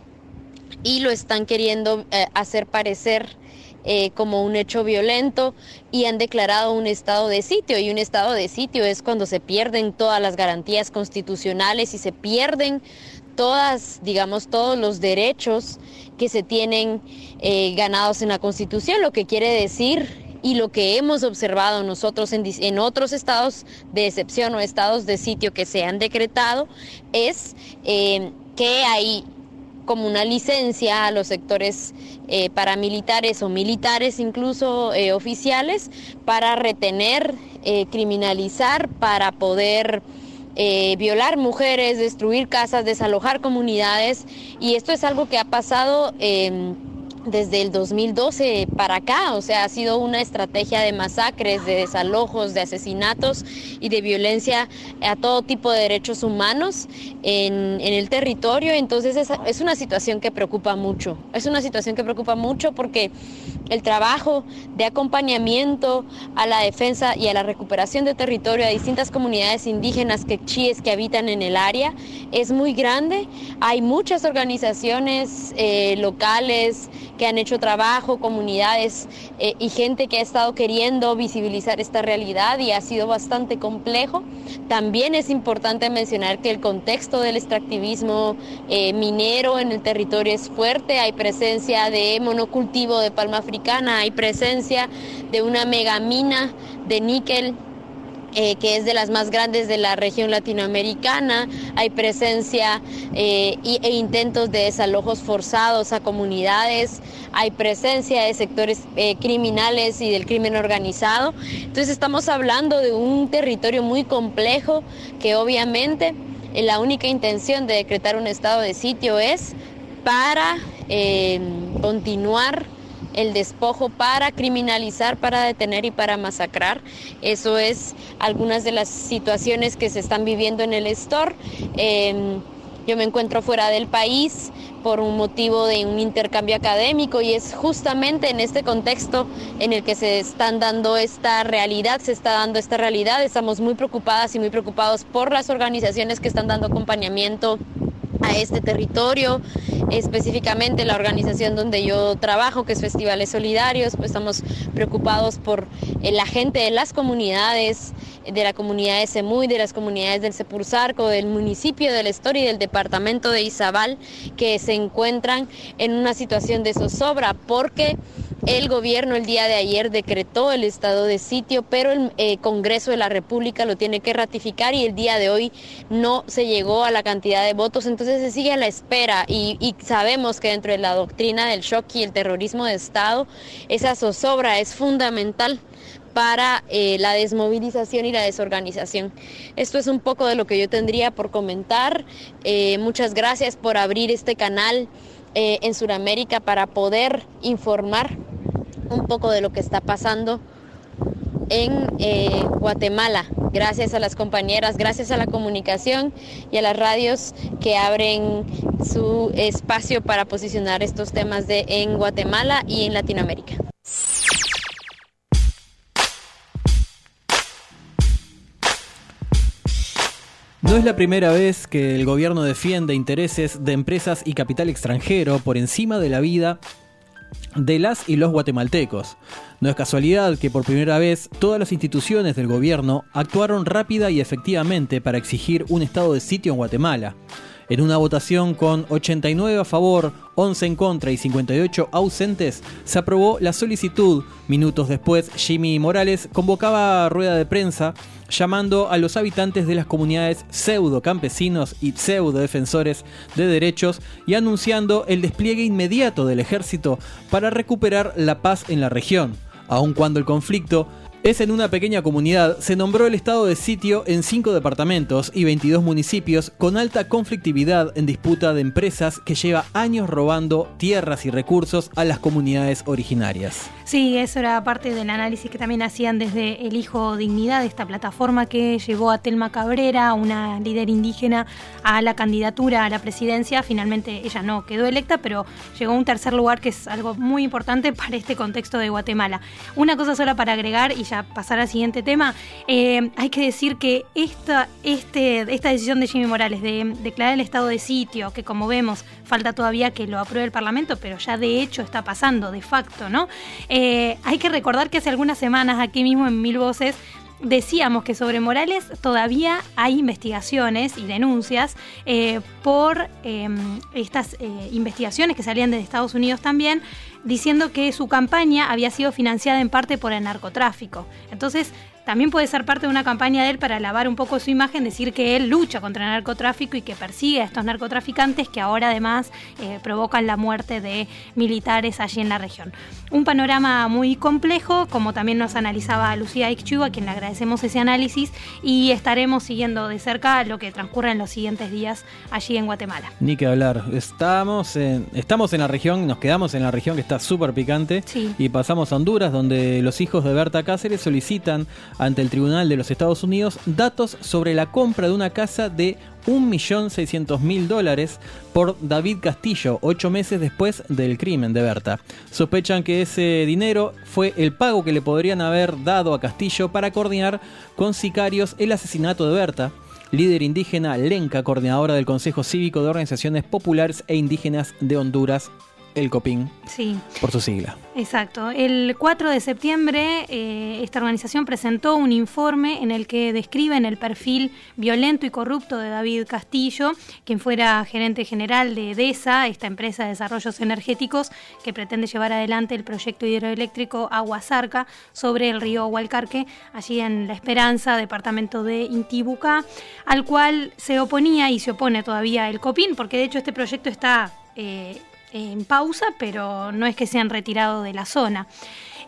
Speaker 6: y lo están queriendo eh, hacer parecer eh, como un hecho violento y han declarado un estado de sitio. Y un estado de sitio es cuando se pierden todas las garantías constitucionales y se pierden todas, digamos, todos los derechos que se tienen eh, ganados en la Constitución, lo que quiere decir y lo que hemos observado nosotros en, otros estados de excepción o estados de sitio que se han decretado es eh, que hay como una licencia a los sectores eh, paramilitares o militares, incluso eh, oficiales, para retener, eh, criminalizar, para poder violar mujeres, destruir casas, desalojar comunidades. Y esto es algo que ha pasado eh, desde el 2012 para acá, o sea, ha sido una estrategia de masacres, de desalojos, de asesinatos y de violencia a todo tipo de derechos humanos en, en el territorio. Entonces es, es una situación que preocupa mucho, es una situación que preocupa mucho porque el trabajo de acompañamiento a la defensa y a la recuperación de territorio a distintas comunidades indígenas quechíes que habitan en el área es muy grande. Hay muchas organizaciones eh, locales que han hecho trabajo, comunidades eh, y gente que ha estado queriendo visibilizar esta realidad y ha sido bastante complejo. También es importante mencionar que el contexto del extractivismo eh, minero en el territorio es fuerte, hay presencia de monocultivo de palma africana, hay presencia de una megamina de níquel eh, que es de las más grandes de la región latinoamericana. Hay presencia eh, e intentos de desalojos forzados a comunidades. Hay presencia de sectores eh, criminales y del crimen organizado. Entonces estamos hablando de un territorio muy complejo que obviamente la única intención de decretar un estado de sitio es para continuar el despojo para criminalizar, para detener y para masacrar. Eso es algunas de las situaciones que se están viviendo en el store. Eh, yo me encuentro fuera del país por un motivo de un intercambio académico y es justamente en este contexto en el que se están dando esta realidad, se está dando esta realidad. Estamos muy preocupadas y muy preocupados por las organizaciones que están dando acompañamiento a este territorio, específicamente la organización donde yo trabajo, que es Festivales Solidarios, pues estamos preocupados por eh, la gente de las comunidades, de la comunidad de Semuy, de las comunidades del Sepursarco, del municipio del Estor y del departamento de Izabal, que se encuentran en una situación de zozobra, porque el gobierno el día de ayer decretó el estado de sitio, pero el eh, Congreso de la República lo tiene que ratificar y el día de hoy no se llegó a la cantidad de votos, se sigue a la espera y, y sabemos que dentro de la doctrina del shock y el terrorismo de Estado, esa zozobra es fundamental para eh, la desmovilización y la desorganización. Esto es un poco de lo que yo tendría por comentar. Eh, muchas gracias por abrir este canal eh, en Sudamérica para poder informar un poco de lo que está pasando en eh, Guatemala. Gracias a las compañeras, gracias a la comunicación y a las radios que abren su espacio para posicionar estos temas de, en Guatemala y en Latinoamérica.
Speaker 2: No es la primera vez que el gobierno defiende intereses de empresas y capital extranjero por encima de la vida de las y los guatemaltecos. No es casualidad que por primera vez todas las instituciones del gobierno actuaron rápida y efectivamente para exigir un estado de sitio en Guatemala. En una votación con 89 a favor, 11 en contra y 58 ausentes, se aprobó la solicitud. Minutos después, Jimmy Morales convocaba a rueda de prensa llamando a los habitantes de las comunidades pseudo campesinos y pseudo defensores de derechos y anunciando el despliegue inmediato del ejército para recuperar la paz en la región, aun cuando el conflicto Es en una pequeña comunidad, se nombró el estado de sitio en cinco departamentos y 22 municipios con alta conflictividad en disputa de empresas que lleva años robando tierras y recursos a las comunidades originarias.
Speaker 1: Sí, eso era parte del análisis que también hacían desde El Hijo Dignidad, esta plataforma que llevó a Telma Cabrera, una líder indígena, a la candidatura a la presidencia. Finalmente ella no quedó electa, pero llegó a un tercer lugar que es algo muy importante para este contexto de Guatemala. Una cosa sola para agregar y ya pasar al siguiente tema. Eh, hay que decir que esta, este, esta decisión de Jimmy Morales de declarar el estado de sitio, que como vemos falta todavía que lo apruebe el Parlamento, pero ya de hecho está pasando, de facto, ¿no? Eh, hay que recordar que hace algunas semanas aquí mismo en Mil Voces decíamos que sobre Morales todavía hay investigaciones y denuncias eh, por eh, estas investigaciones que salían de Estados Unidos también, diciendo que su campaña había sido financiada en parte por el narcotráfico. Entonces, también puede ser parte de una campaña de él para lavar un poco su imagen, decir que él lucha contra el narcotráfico y que persigue a estos narcotraficantes que ahora además eh, provocan la muerte de militares allí en la región. Un panorama muy complejo, como también nos analizaba Lucía Ixchu, a quien le agradecemos ese análisis, y estaremos siguiendo de cerca lo que transcurre en los siguientes días allí en Guatemala.
Speaker 2: Ni que hablar. Estamos en, estamos en la región, nos quedamos en la región que está súper picante
Speaker 1: Sí.
Speaker 2: y pasamos a Honduras, donde los hijos de Berta Cáceres solicitan ante el Tribunal de los Estados Unidos datos sobre la compra de una casa de 1.600.000 dólares por David Castillo, ocho meses después del crimen de Berta. Sospechan que ese dinero fue el pago que le podrían haber dado a Castillo para coordinar con sicarios el asesinato de Berta. Líder indígena Lenca, coordinadora del Consejo Cívico de Organizaciones Populares e Indígenas de Honduras, el COPIN,
Speaker 1: Sí.
Speaker 2: por su sigla.
Speaker 1: Exacto. El 4 de septiembre eh, esta organización presentó un informe en el que describen el perfil violento y corrupto de David Castillo, quien fuera gerente general de EDESA, esta empresa de desarrollos energéticos que pretende llevar adelante el proyecto hidroeléctrico Aguasarca sobre el río Hualcarque, allí en La Esperanza, departamento de Intibucá, al cual se oponía y se opone todavía el COPIN, porque de hecho este proyecto está... eh, en pausa, pero no es que se han retirado de la zona.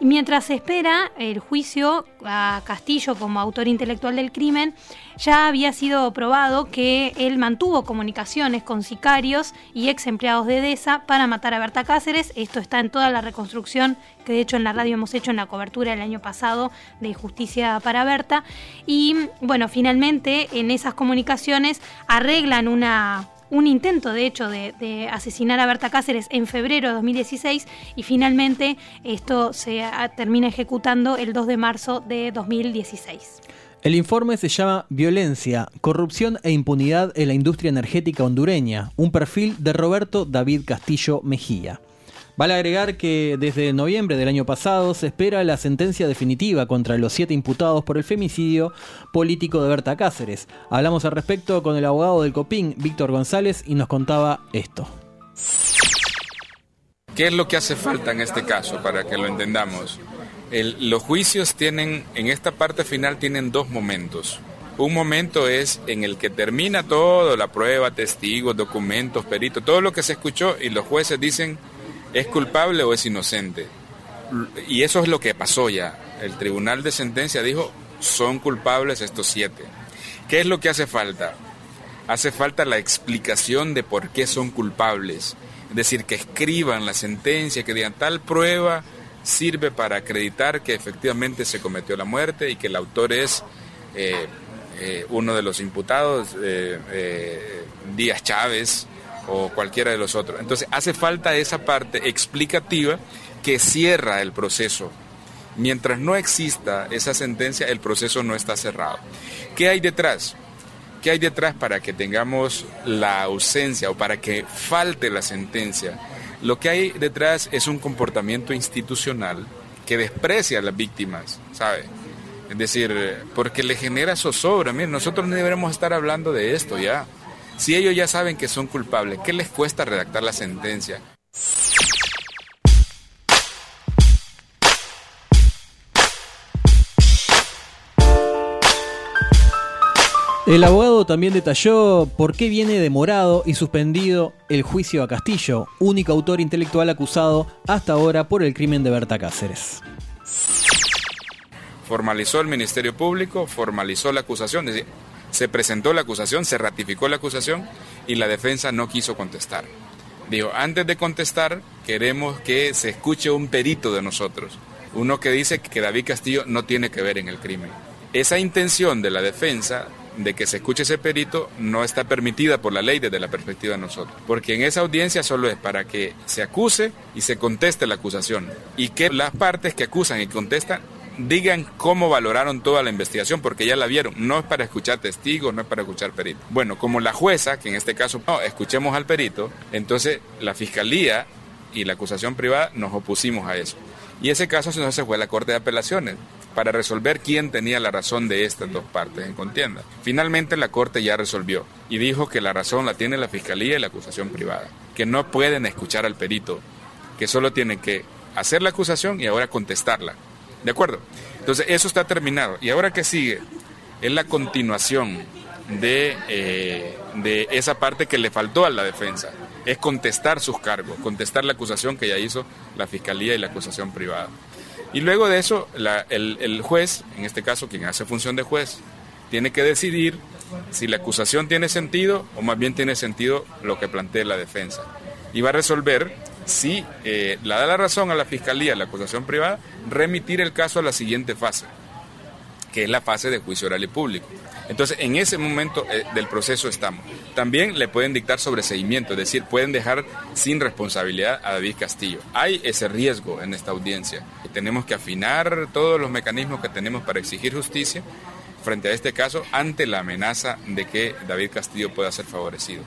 Speaker 1: Mientras espera el juicio a Castillo como autor intelectual del crimen, ya había sido probado que él mantuvo comunicaciones con sicarios y ex empleados de DESA para matar a Berta Cáceres. Esto está en toda la reconstrucción que de hecho en la radio hemos hecho en la cobertura el año pasado de Justicia para Berta. Y bueno, finalmente en esas comunicaciones arreglan una un intento, de hecho, de, asesinar a Berta Cáceres en febrero de 2016 y finalmente esto se ah, termina ejecutando el 2 de marzo de 2016.
Speaker 2: El informe se llama Violencia, Corrupción e Impunidad en la Industria Energética Hondureña, un perfil de Roberto David Castillo Mejía. Vale agregar que desde noviembre del año pasado se espera la sentencia definitiva contra los siete imputados por el femicidio político de Berta Cáceres. Hablamos al respecto con el abogado del COPIN, Víctor González, y nos contaba esto.
Speaker 7: ¿Qué es lo que hace falta en este caso para que lo entendamos? Los juicios tienen, en esta parte final, tienen dos momentos. Un momento es en el que termina todo, la prueba, testigos, documentos, peritos, todo lo que se escuchó y los jueces dicen es culpable o es inocente. Y eso es lo que pasó ya. El tribunal de sentencia dijo son culpables estos siete. ¿Qué es lo que hace falta? Hace falta la explicación de por qué son culpables. Es decir, que escriban la sentencia, que digan tal prueba sirve para acreditar que efectivamente se cometió la muerte y que el autor es eh, eh, uno de los imputados, eh, Díaz Chávez o cualquiera de los otros. Entonces hace falta esa parte explicativa que cierra el proceso. Mientras no exista esa sentencia, el proceso no está cerrado. ¿Qué hay detrás? ¿Qué hay detrás para que tengamos la ausencia o para que falte la sentencia? Lo que hay detrás es un comportamiento institucional que desprecia a las víctimas, ¿sabe? Es decir, porque le genera zozobra. Miren, nosotros no deberíamos estar hablando de esto ya. Si ellos ya saben que son culpables, ¿qué les cuesta redactar la sentencia?
Speaker 2: El abogado también detalló por qué viene demorado y suspendido el juicio a Castillo, único autor intelectual acusado hasta ahora por el crimen de Berta Cáceres.
Speaker 7: formalizó el Ministerio Público, formalizó la acusación, es decir, se presentó la acusación, se ratificó la acusación y la defensa no quiso contestar. Dijo, antes de contestar, queremos que se escuche un perito de nosotros, uno que dice que David Castillo no tiene que ver en el crimen. Esa intención de la defensa de que se escuche ese perito no está permitida por la ley desde la perspectiva de nosotros, porque en esa audiencia solo es para que se acuse y se conteste la acusación y que las partes que acusan y contestan digan cómo valoraron toda la investigación, porque ya la vieron. No es para escuchar testigos, no es para escuchar peritos. Bueno, como la jueza, que en este caso no, escuchemos al perito, entonces la fiscalía y la acusación privada nos opusimos a eso. Y ese caso entonces fue a la Corte de Apelaciones para resolver quién tenía la razón de estas dos partes en contienda. Finalmente la Corte ya resolvió y dijo que la razón la tiene la Fiscalía y la acusación privada, que no pueden escuchar al perito, que solo tienen que hacer la acusación y ahora contestarla. ¿De acuerdo? Entonces eso está terminado. ¿Y ahora qué sigue? Es la continuación de, eh, de esa parte que le faltó a la defensa. Es contestar sus cargos, contestar la acusación que ya hizo la Fiscalía y la acusación privada. Y luego de eso, el, el juez, en este caso quien hace función de juez, tiene que decidir si la acusación tiene sentido o más bien tiene sentido lo que plantea la defensa. Y va a resolver si eh, la da la razón a la fiscalía, la acusación privada, remitir el caso a la siguiente fase, que es la fase de juicio oral y público. Entonces, en ese momento eh, del proceso estamos. También le pueden dictar sobreseimiento, es decir, pueden dejar sin responsabilidad a David Castillo. Hay ese riesgo en esta audiencia. Tenemos que afinar todos los mecanismos que tenemos para exigir justicia frente a este caso ante la amenaza de que David Castillo pueda ser favorecido.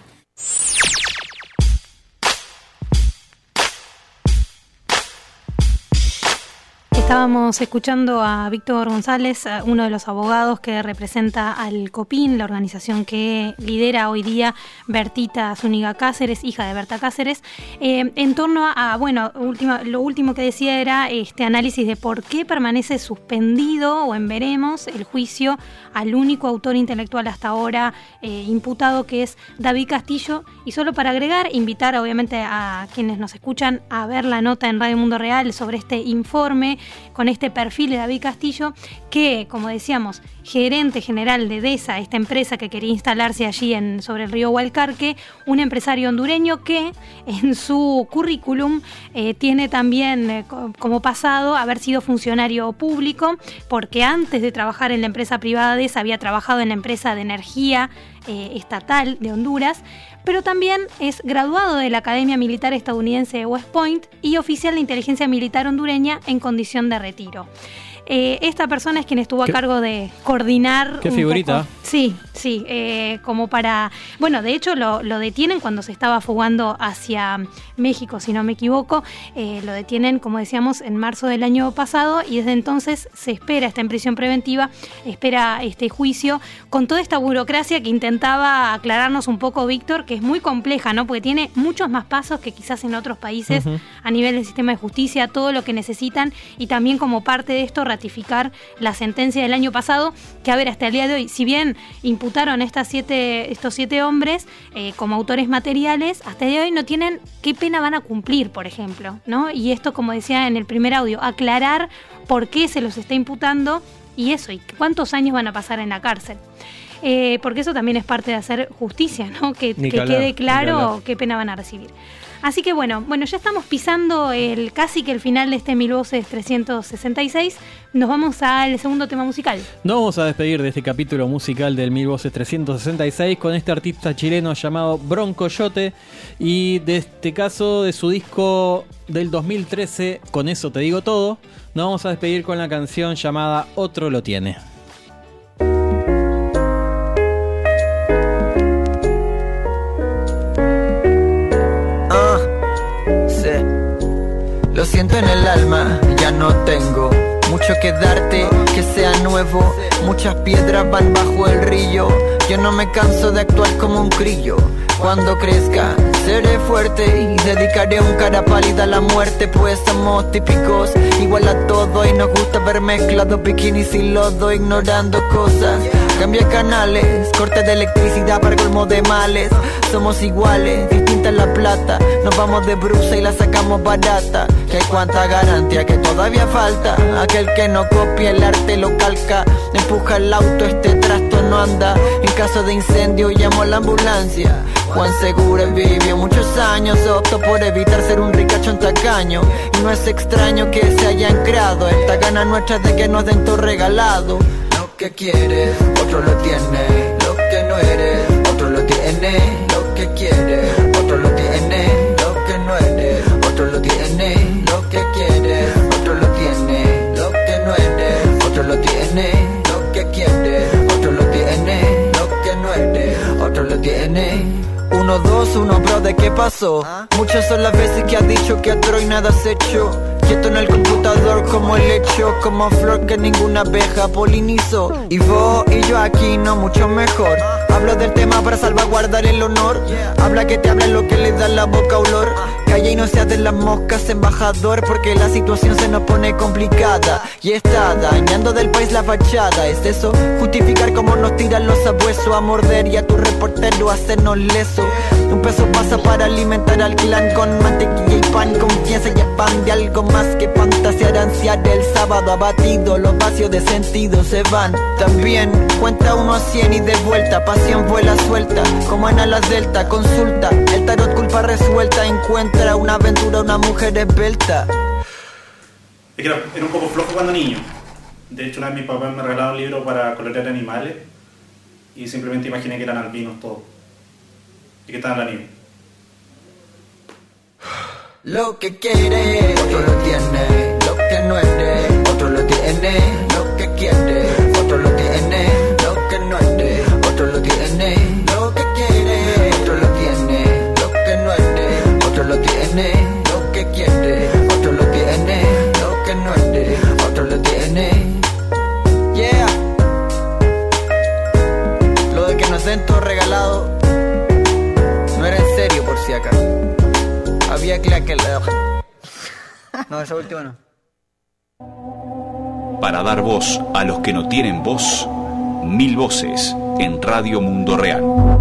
Speaker 1: Estábamos escuchando a Víctor González, uno de los abogados que representa al COPIN, la organización que lidera hoy día Bertita Zúñiga Cáceres, hija de Berta Cáceres, eh, en torno a, bueno, última- lo último que decía era este análisis de por qué permanece suspendido o en veremos el juicio al único autor intelectual hasta ahora eh, imputado que es David Castillo. Y solo para agregar, invitar obviamente a quienes nos escuchan a ver la nota en Radio Mundo Real sobre este informe con este perfil de David Castillo, que, como decíamos, gerente general de DESA, esta empresa que quería instalarse allí en, sobre el río Hualcarque, un empresario hondureño que en su currículum eh, tiene también eh, co- como pasado haber sido funcionario público, porque antes de trabajar en la empresa privada DESA había trabajado en la empresa de energía eh, estatal de Honduras, pero también es graduado de la Academia Militar Estadounidense de West Point y oficial de inteligencia militar hondureña en condición de retiro. Eh, esta persona es quien estuvo a
Speaker 2: ¿Qué-
Speaker 1: cargo de coordinar.
Speaker 2: qué
Speaker 1: un
Speaker 2: figurita?
Speaker 1: poco- Sí, sí, eh, como para... Bueno, de hecho lo, lo detienen cuando se estaba fugando hacia México, si no me equivoco. Eh, lo detienen, como decíamos, en marzo del año pasado y desde entonces se espera, está en prisión preventiva, espera este juicio con toda esta burocracia que intentaba aclararnos un poco Víctor, que es muy compleja, ¿no? Porque tiene muchos más pasos que quizás en otros países a nivel del sistema de justicia, todo lo que necesitan y también como parte de esto ratificar la sentencia del año pasado, que a ver, hasta el día de hoy, si bien imputaron a estas siete, estos siete hombres eh, como autores materiales, hasta el día de hoy no tienen qué pena van a cumplir, por ejemplo, ¿no? Y esto, como decía en el primer audio, aclarar por qué se los está imputando y eso, y cuántos años van a pasar en la cárcel. Eh, porque eso también es parte de hacer justicia, ¿no? Que, quede claro qué pena van a recibir. Así que bueno, bueno, ya estamos pisando el casi que el final de este Mil Voces 366. Nos vamos al segundo tema musical.
Speaker 2: Nos vamos a despedir de este capítulo musical del Mil Voces 366 con este artista chileno llamado Broncoyote y de este caso de su disco del 2013, Con eso te digo todo, nos vamos a despedir con la canción llamada Otro lo tiene.
Speaker 4: Lo siento en el alma, ya no tengo mucho que darte, que sea nuevo. Muchas piedras van bajo el río. Yo no me canso de actuar como un crillo. Cuando crezca, seré fuerte y dedicaré un cara pálida a la muerte, pues somos típicos, igual a todo y nos gusta ver mezclados bikinis y lodo, ignorando cosas. Cambia canales, corte de electricidad para colmo de males. Somos iguales, la plata. Nos vamos de brusa y la sacamos barata. Que hay cuánta garantía que todavía falta. Aquel que no copia el arte lo calca. Empuja el auto, este trasto no anda. En caso de incendio llamo a la ambulancia. Juan Segura vivió muchos años, optó por evitar ser un ricachón tacaño. Y no es extraño que se haya ancrado esta gana nuestra de que nos den todo regalado. Lo que quieres, otro lo tiene. Lo que no eres, otro lo tiene. Lo que quieres, Uno, dos, uno, bro, ¿de qué pasó? Muchas son las veces que has dicho que otro y nada has hecho. Quieto en el computador como el hecho, como flor que ninguna abeja polinizó. Y vos y yo aquí no mucho mejor. Hablo del tema para salvaguardar el honor. Habla que te habla lo que le da la boca olor. Calla y no seas de las moscas, embajador, porque la situación se nos pone complicada. Y está dañando del país la fachada. ¿Es eso? Justificar cómo nos tiran los abuesos a morder y a tu reportero hacernos leso. Un peso pasa para alimentar al clan con mantequilla y pan, confianza y pan de algo más que fantasear, ansiar el sábado abatido. Los vacíos de sentido se van. También cuenta uno a cien y de vuelta, pasión vuela suelta, como en alas delta. Consulta, el tarot culpa resuelta, encuentra una aventura, una mujer esbelta.
Speaker 8: Es que era, un poco flojo cuando niño. De hecho, una vez mi papá me regalaba un libro para colorear animales y simplemente imaginé que eran albinos todos. Y que estaban la nieve.
Speaker 4: Lo que quiere, otro lo tiene. Lo que no eres, otro lo tiene. Lo que quiere, No.
Speaker 5: Para dar voz a los que no tienen voz, mil voces en Radio Mundo Real.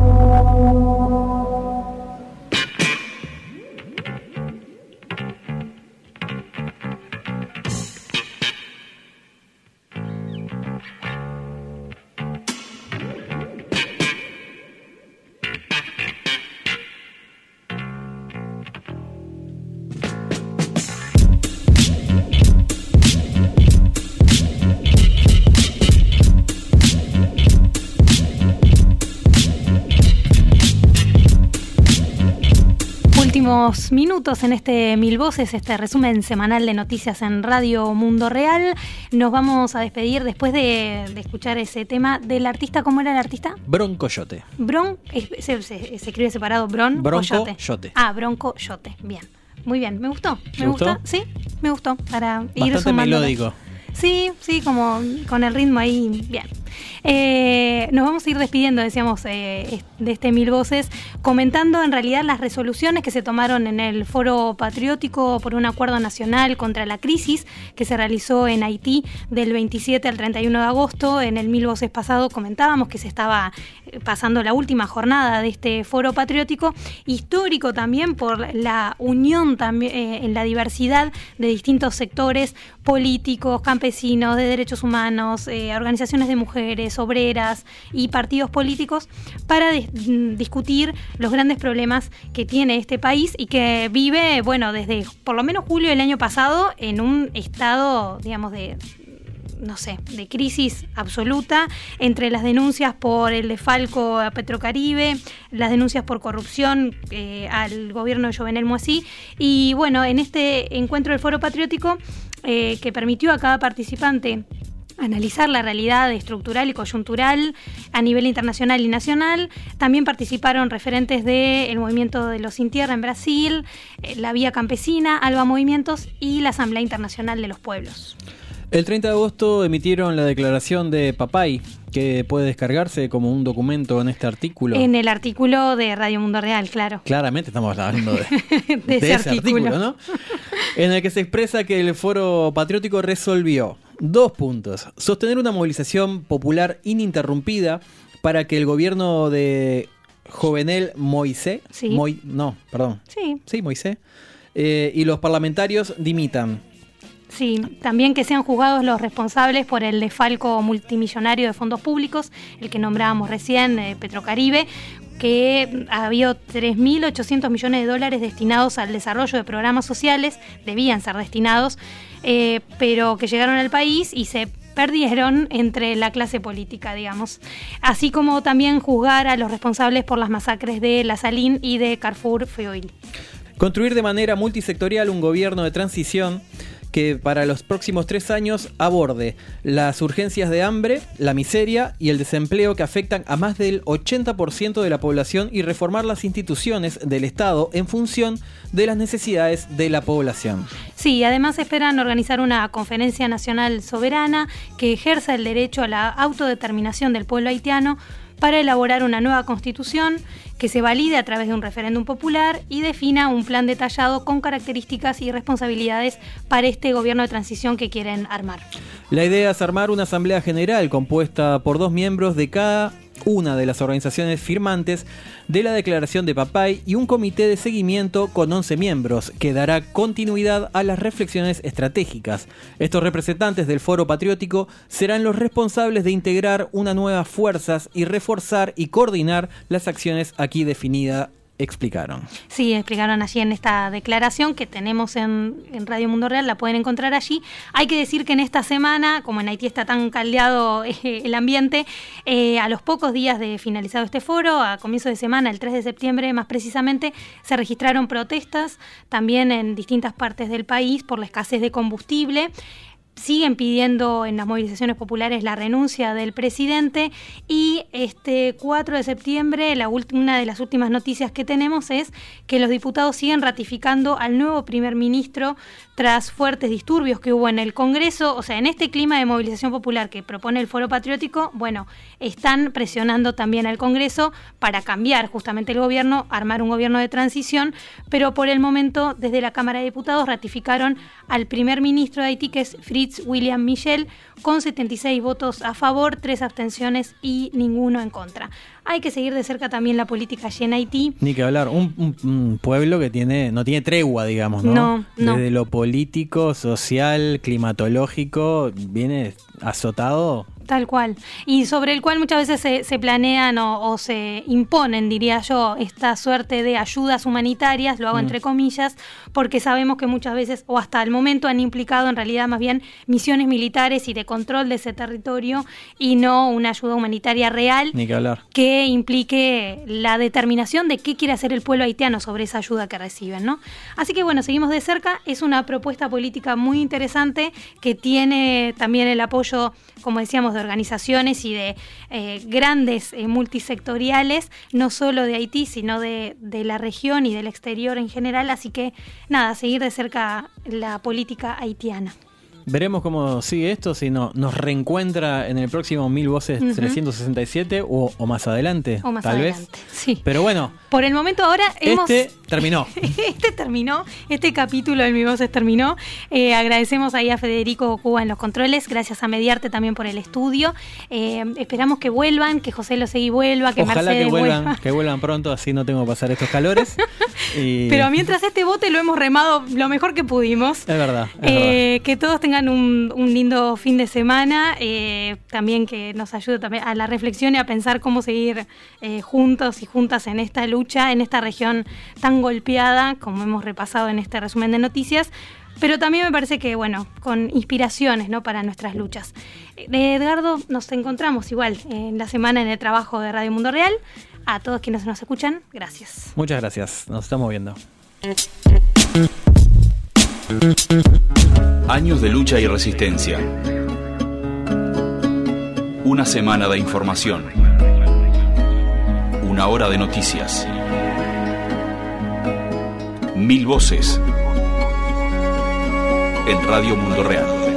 Speaker 1: Últimos minutos en este Mil Voces, este resumen semanal de noticias en Radio Mundo Real. Nos vamos a despedir después de, de escuchar ese tema del artista. ¿Cómo era el artista? Bron, es- se, se- se escribe separado, Bron
Speaker 2: Bronco
Speaker 1: Coyote.
Speaker 2: Yote.
Speaker 1: Ah, Bronco Yote. Bien. Muy bien, me gustó.
Speaker 2: ¿Te
Speaker 1: Me
Speaker 2: gustó?
Speaker 1: Sí, me gustó. Para ir
Speaker 2: Bastante
Speaker 1: sumando.
Speaker 2: melódico.
Speaker 1: Sí, sí, como con el ritmo ahí, bien. Eh, nos vamos a ir despidiendo, decíamos, eh, de este Mil Voces, comentando en realidad las resoluciones que se tomaron en el Foro Patriótico por un acuerdo nacional contra la crisis que se realizó en Haití del 27 al 31 de agosto. En el Mil Voces pasado comentábamos que se estaba eh, pasando la última jornada de este Foro Patriótico, histórico también por la unión también en la diversidad de distintos sectores políticos, campesinos, de derechos humanos, organizaciones de mujeres, obreras y partidos políticos para mm, discutir los grandes problemas que tiene este país y que vive, bueno, desde por lo menos julio del año pasado en un estado, digamos, de no sé, de crisis absoluta entre las denuncias por el defalco a Petrocaribe, las denuncias por corrupción eh, al gobierno de Jovenel Moisí y bueno, en este encuentro del Foro Patriótico eh, que permitió a cada participante analizar la realidad estructural y coyuntural a nivel internacional y nacional. También participaron referentes del movimiento de los Sin Tierra en Brasil, eh, la Vía Campesina, Alba Movimientos y la Asamblea Internacional de los Pueblos.
Speaker 2: El 30 de agosto emitieron la declaración de Papay, que puede descargarse como un documento en este artículo.
Speaker 1: En el artículo de Radio Mundo Real, claro.
Speaker 2: Claramente estamos hablando de,
Speaker 1: De ese artículo.
Speaker 2: ¿no? En el que se expresa que el Foro Patriótico resolvió dos puntos. Sostener una movilización popular ininterrumpida para que el gobierno de Jovenel Moisés.
Speaker 1: Sí.
Speaker 2: Moi- no, perdón.
Speaker 1: Sí,
Speaker 2: Sí, Moisés. Eh, y los parlamentarios dimitan.
Speaker 1: Sí, también que sean juzgados los responsables por el desfalco multimillonario de fondos públicos, el que nombrábamos recién, eh, Petrocaribe, que había 3.800 millones de dólares destinados al desarrollo de programas sociales, debían ser destinados, eh, pero que llegaron al país y se perdieron entre la clase política, digamos. Así como también juzgar a los responsables por las masacres de La Saline y de Carrefour Feoil.
Speaker 2: Construir de manera multisectorial un gobierno de transición que para los próximos tres años aborde las urgencias de hambre, la miseria y el desempleo que afectan a más del 80% de la población y reformar las instituciones del Estado en función de las necesidades de la población.
Speaker 1: Sí, además esperan organizar una conferencia nacional soberana que ejerza el derecho a la autodeterminación del pueblo haitiano para elaborar una nueva constitución que se valide a través de un referéndum popular y defina un plan detallado con características y responsabilidades para este gobierno de transición que quieren armar.
Speaker 2: La idea es armar una asamblea general compuesta por dos miembros de cada una de las organizaciones firmantes de la declaración de Papay y un comité de seguimiento con 11 miembros que dará continuidad a las reflexiones estratégicas. Estos representantes del Foro Patriótico serán los responsables de integrar una nuevas fuerzas y reforzar y coordinar las acciones aquí definidas, explicaron.
Speaker 1: Sí, explicaron allí en esta declaración que tenemos en, Radio Mundo Real, la pueden encontrar allí. Hay que decir que en esta semana, como en Haití está tan caldeado eh, el ambiente, eh, a los pocos días de finalizado este foro, a comienzo de semana, el 3 de septiembre más precisamente, se registraron protestas también en distintas partes del país por la escasez de combustible siguen pidiendo en las movilizaciones populares la renuncia del presidente y este 4 de septiembre la una de las últimas noticias que tenemos es que los diputados siguen ratificando al nuevo primer ministro tras fuertes disturbios que hubo en el Congreso, o sea, en este clima de movilización popular que propone el Foro Patriótico, bueno, están presionando también al Congreso para cambiar justamente el gobierno, armar un gobierno de transición, pero por el momento desde la Cámara de Diputados ratificaron al primer ministro de Haití, que es Fritz William Michel, con 76 votos a favor, 3 abstenciones y ninguno en contra. Hay que seguir de cerca también la política allí en Haití.
Speaker 2: Ni que hablar, un, un- un pueblo que tiene no tiene tregua, digamos, ¿no?
Speaker 1: No, no.
Speaker 2: Desde lo político, social, climatológico, viene azotado.
Speaker 1: Tal cual. Y sobre el cual muchas veces se, se planean o, o se imponen, diría yo, esta suerte de ayudas humanitarias, lo hago
Speaker 9: Mm.
Speaker 1: entre comillas, porque sabemos que muchas veces, o hasta el momento, han implicado en realidad más bien misiones militares y de control de ese territorio y no una ayuda humanitaria real
Speaker 2: Ni que hablar.
Speaker 1: que implique la determinación de qué quiere hacer el pueblo haitiano sobre esa ayuda que reciben, ¿no? Así que bueno, seguimos de cerca, es una propuesta política muy interesante que tiene también el apoyo, como decíamos, de organizaciones y de eh, grandes eh, multisectoriales, no solo de Haití, sino de, de la región y del exterior en general, así que nada, seguir de cerca la política haitiana.
Speaker 2: Veremos cómo sigue esto, si no, nos reencuentra en el próximo Mil Voces
Speaker 1: Ujú.
Speaker 2: 367 o, o más adelante,
Speaker 1: O más
Speaker 2: tal
Speaker 1: adelante,
Speaker 2: vez.
Speaker 1: sí.
Speaker 2: Pero bueno,
Speaker 1: Por el momento ahora hemos...
Speaker 2: este terminó.
Speaker 1: Este terminó, este capítulo de Mi Voces terminó. Eh, agradecemos ahí a Federico Cuba en los controles, gracias a Mediarte también por el estudio. Eh, esperamos que vuelvan, que José Losegui vuelva, que
Speaker 2: Ojalá
Speaker 1: Mercedes
Speaker 2: que vuelvan,
Speaker 1: vuelva.
Speaker 2: que vuelvan pronto, así no tengo que pasar estos calores. Y-
Speaker 1: Pero mientras este bote lo hemos remado lo mejor que pudimos.
Speaker 2: Es verdad, es verdad.
Speaker 1: Eh, que todos tengan un, un lindo fin de semana, eh, también que nos ayude también a la reflexión y a pensar cómo seguir eh, juntos y juntas en esta lucha, en esta región tan golpeada, como hemos repasado en este resumen de noticias. Pero también me parece que, bueno, con inspiraciones ¿no? para nuestras luchas. Eh, Edgardo, nos encontramos igual en la semana en el trabajo de Radio Mundo Real. A todos quienes nos escuchan, gracias.
Speaker 2: Muchas gracias, nos estamos viendo.
Speaker 5: Años de lucha y resistencia. Una semana de información. Una hora de noticias. Mil voces. En Radio Mundo Real.